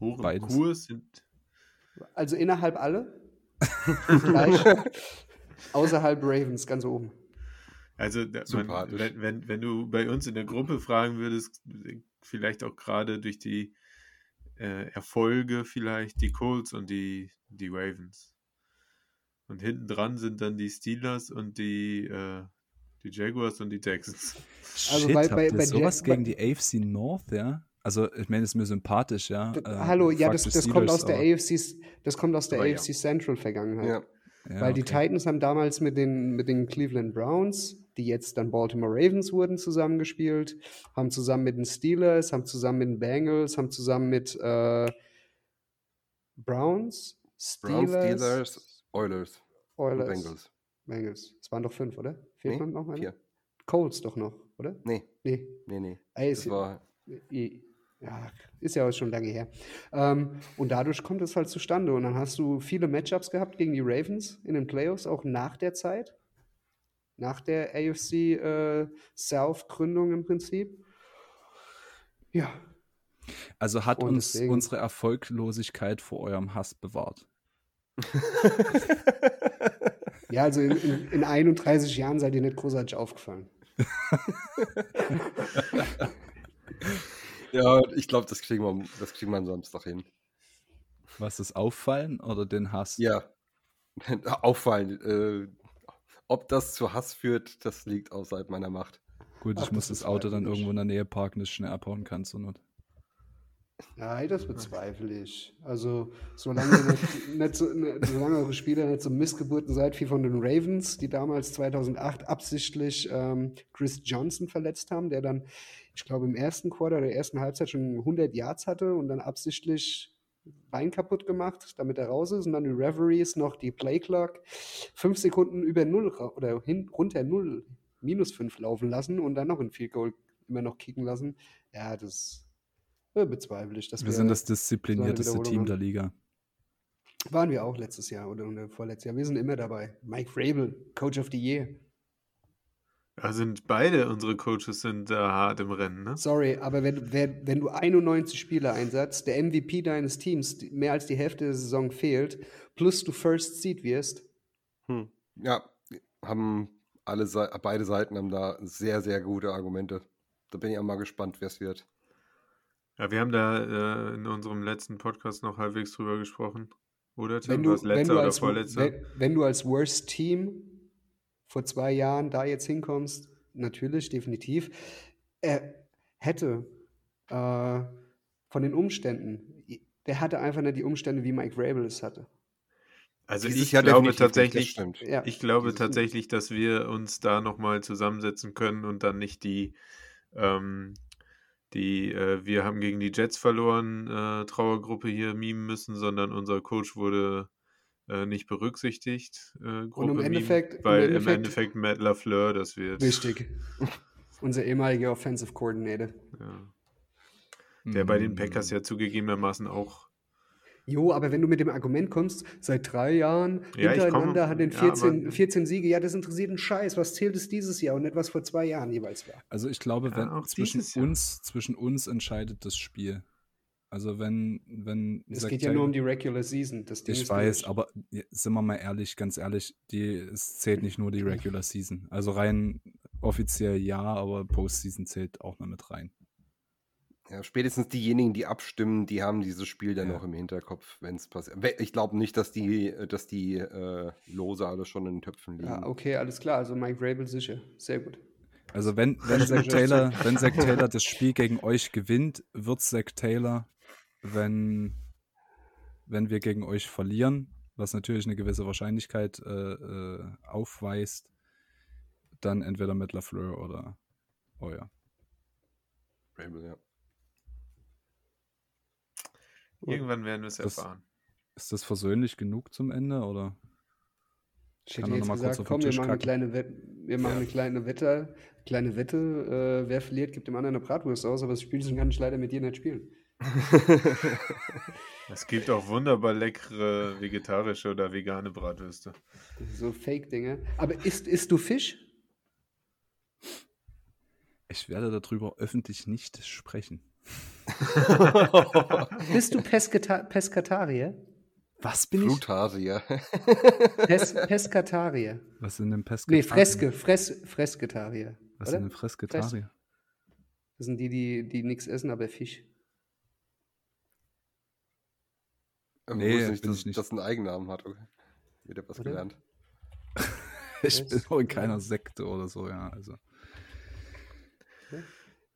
Hoch Kurs sind. Also innerhalb alle? Außerhalb Ravens, ganz oben. Also, man, wenn, wenn, wenn du bei uns in der Gruppe fragen würdest, vielleicht auch gerade durch die äh, Erfolge, vielleicht die Colts und die, die Ravens. Und hinten dran sind dann die Steelers und die, äh, die Jaguars und die Texans. Also Shit, bei- habt bei- ihr bei sowas gegen die AFC North, ja? Also, ich meine, ist mir sympathisch, ja. Ähm, Hallo, ja, das, the das kommt Steelers, aus der AFC, das kommt aus der Aber ja. AFC Central Vergangenheit. ja. Ja, Weil die okay. Titans haben damals mit den, mit den Cleveland Browns, die jetzt dann Baltimore Ravens wurden, zusammengespielt, haben zusammen mit den Steelers, haben zusammen mit den Bengals, haben zusammen mit äh, Browns, Browns, Steelers, Steelers, Oilers und Oilers, Bengals. Bengals. Es waren doch fünf, oder? Fehlt Nee, man noch einer? vier. Colts doch noch, oder? Nee, Nee. nee, nee. Ey, Das es- war Ja, ist ja auch schon lange her. Ähm, und dadurch kommt es halt zustande. Und dann hast du viele Matchups gehabt gegen die Ravens in den Playoffs, auch nach der Zeit. Nach der AFC äh, South-Gründung im Prinzip. Ja, Also hat Und uns deswegen- unsere Erfolglosigkeit vor eurem Hass bewahrt. ja also in, in, in 31 Jahren seid ihr nicht großartig aufgefallen. Ja, ich glaube, das kriegen wir, das kriegen wir am Samstag hin. Was ist auffallen oder den Hass? Ja. Auffallen. Äh, ob das zu Hass führt, das liegt außerhalb meiner Macht. Gut, ich Ach, muss das das Auto dann irgendwo in der Nähe parken, dass ich schnell abhauen kann, zur Not. Nein, das bezweifle ich. Also, solange, nicht, nicht so, ne, solange eure Spieler nicht so Missgeburten seid wie von den Ravens, die damals 2008 absichtlich ähm, Chris Johnson verletzt haben, der dann, ich glaube, im ersten Quarter der ersten Halbzeit schon 100 Yards hatte und dann absichtlich Bein kaputt gemacht, damit er raus ist und dann die Reveries noch die Play Clock fünf Sekunden über Null oder hin, runter Null, minus fünf laufen lassen und dann noch ein Field Goal immer noch kicken lassen. Ja, das äh, bezweifle ich. Dass Wir sind das disziplinierteste Team der Liga. Waren wir auch letztes Jahr oder, oder vorletztes Jahr. Wir sind immer dabei. Mike Vrabel, Coach of the Year. Da sind beide unsere Coaches sind da hart im Rennen, ne? Sorry, aber wenn, wenn, wenn du 91 Spieler einsetzt, der MVP deines Teams die- mehr als die Hälfte der Saison fehlt, plus du First Seed wirst, Hm. Ja, haben alle beide Seiten haben da sehr, sehr gute Argumente. Da bin ich auch mal gespannt, wer es wird. Ja, wir haben da äh, in unserem letzten Podcast noch halbwegs drüber gesprochen. Oder Tim? wenn du, Was wenn, letzter du oder als, vorletzter? wenn, wenn du als Worst Team vor zwei Jahren da jetzt hinkommst, natürlich, definitiv, er hätte äh, von den Umständen, der hatte einfach nicht die Umstände, wie Mike Vrabel es hatte. Also Dieses ich Jahr glaube tatsächlich. Ja, ich glaube tatsächlich, dass wir uns da nochmal zusammensetzen können und dann nicht die, ähm, die, äh, wir haben gegen die Jets verloren, äh, Trauergruppe hier mimen müssen, sondern unser Coach wurde äh, nicht berücksichtigt, äh, Gruppe mimen, Endeffekt- im weil im Endeffekt- Endeffekt Matt LaFleur das wird. Richtig. Unser ehemaliger Offensive Coordinator. Ja. Der bei den Packers ja zugegebenermaßen auch Jo, aber wenn du mit dem Argument kommst, seit drei Jahren Ja, hintereinander komme- hat den ja, 14, aber- 14 Siege, ja, das interessiert einen Scheiß. Was zählt es dieses Jahr und nicht was vor zwei Jahren jeweils war? Also ich glaube, Ja, wenn auch zwischen uns, zwischen uns entscheidet das Spiel. Also wenn, wenn Es geht ja nur um die Regular Season. Das Ding Ich ist weiß, durch. aber ja, sind wir mal ehrlich, ganz ehrlich, die, es zählt nicht nur die Regular Season. Also rein offiziell ja, aber Postseason zählt auch noch mit rein. Ja, spätestens diejenigen, die abstimmen, die haben dieses Spiel dann Ja. noch im Hinterkopf, wenn es passiert. Ich glaube nicht, dass die, dass die äh, Lose alle schon in den Töpfen liegen. Ja, okay, alles klar. Also Mike Vrabel sicher. Sehr gut. Also wenn, wenn Zach Taylor, wenn Zach Taylor das Spiel gegen euch gewinnt, wird Zach Taylor, wenn, wenn wir gegen euch verlieren, was natürlich eine gewisse Wahrscheinlichkeit äh, äh, aufweist, dann entweder mit LaFleur oder euer. Rabel, ja. Irgendwann werden wir es erfahren. Ist das versöhnlich genug zum Ende oder? Ich hätte jetzt noch mal kurz gesagt, komm, wir machen, eine kleine, Wette, wir machen Ja. eine kleine Wette. Kleine Wette, äh, wer verliert, gibt dem anderen eine Bratwurst aus, aber das Spielchen kann ich leider mit dir nicht spielen. Es gibt auch wunderbar leckere vegetarische oder vegane Bratwürste. So Fake-Dinge. Aber isst, isst du Fisch? Ich werde darüber öffentlich nicht sprechen. Bist du Pesketa Peskatarier? Was bin ich? Flutasier. Pes Peskatarier. Was sind denn Pesca? Nee, Freske, Fres Fresketarier. Was oder? sind denn Fresketarier? Das sind die, die, die nichts essen, aber Fisch. Ähm, Nee, wusste nicht, bin dass ich nicht. das einen Eigennamen hat. Okay. Wieder was Oder? gelernt. Ich bin auch in keiner Sekte oder so, ja. Also.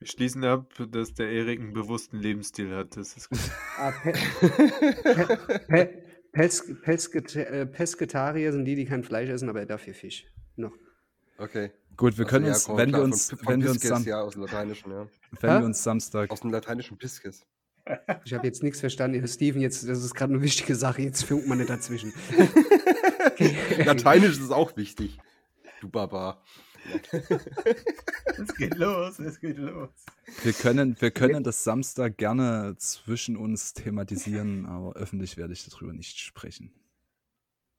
Wir schließen ab, dass der Erik einen bewussten Lebensstil hat. Das ist gut. Ah, Pe Pe Pe Pes Pesket äh, Pesketarier sind die, die kein Fleisch essen, aber dafür Fisch. Noch. Okay. Gut, wir Also, können ja, uns, komm, wenn klar, wir von- uns, von wenn wir uns, ja, aus dem Lateinischen, ja. wenn Hä? wir uns Samstag, Aus dem lateinischen Pisces. Ich habe jetzt nichts verstanden. Steven, jetzt, das ist gerade eine wichtige Sache. Jetzt funkt man nicht dazwischen. Lateinisch ist auch wichtig. Du Barbar. Es geht los, es geht los. wir können, wir können das Samstag gerne zwischen uns thematisieren, aber öffentlich werde ich darüber nicht sprechen.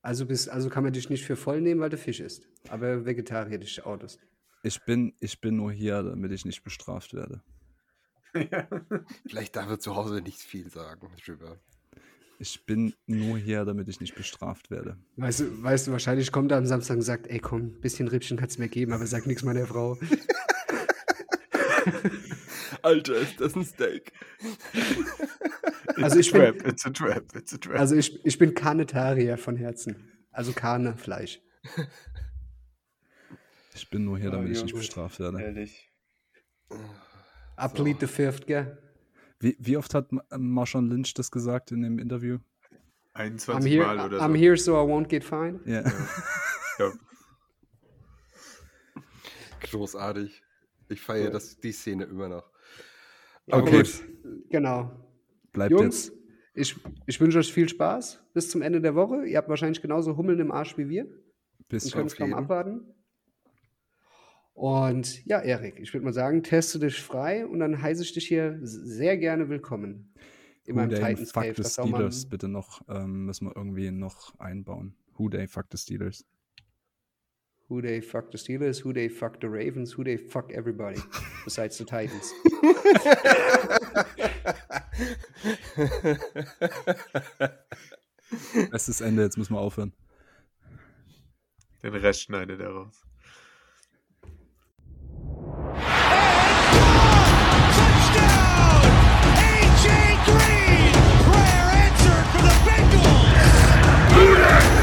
Also, bist, also kann man dich nicht für voll nehmen, weil du Fisch isst. Aber Vegetarier dich outest. Ich bin, ich bin nur hier, damit ich nicht bestraft werde. Vielleicht darf er zu Hause nicht viel sagen drüber. Ich bin nur hier, damit ich nicht bestraft werde. Weißt du, weißt du, wahrscheinlich kommt er am Samstag und sagt, ey komm, ein bisschen Rippchen kannst du mir geben, aber sag nichts meiner Frau. Alter, ist das ein Steak? Also ich bin- trap, it's a trap, it's a trap. Also ich, ich bin Karnetarier von Herzen. Also Karnefleisch. Ich bin nur hier, damit ich ja, nicht gut. bestraft werde. Ehrlich. I plead the fifth, gell? Wie, wie oft hat Ma- Marshawn Lynch das gesagt in dem Interview? 21 I'm here, Mal oder I'm so. here so I won't get fined. Ja. Ja. Großartig. Ich feiere Cool. das, die Szene immer noch. Okay. gut, genau. Bleibt Jungs, jetzt. ich, ich wünsche euch viel Spaß bis zum Ende der Woche. Ihr habt wahrscheinlich genauso Hummeln im Arsch wie wir und Bisschen. könnt es auf kaum jeden. abwarten. Und ja, Erik, ich würde mal sagen, teste dich frei und dann heiße ich dich hier sehr gerne willkommen. In Who meinem Titans Fuck the Steelers bitte noch, ähm, müssen wir irgendwie noch einbauen. Who Day Fuck the Steelers. Who they fuck the Steelers, who they fuck the Ravens, who they fuck everybody besides the Titans. Bestes Ende, jetzt müssen wir aufhören. Den Rest schneidet er raus. Shoot it!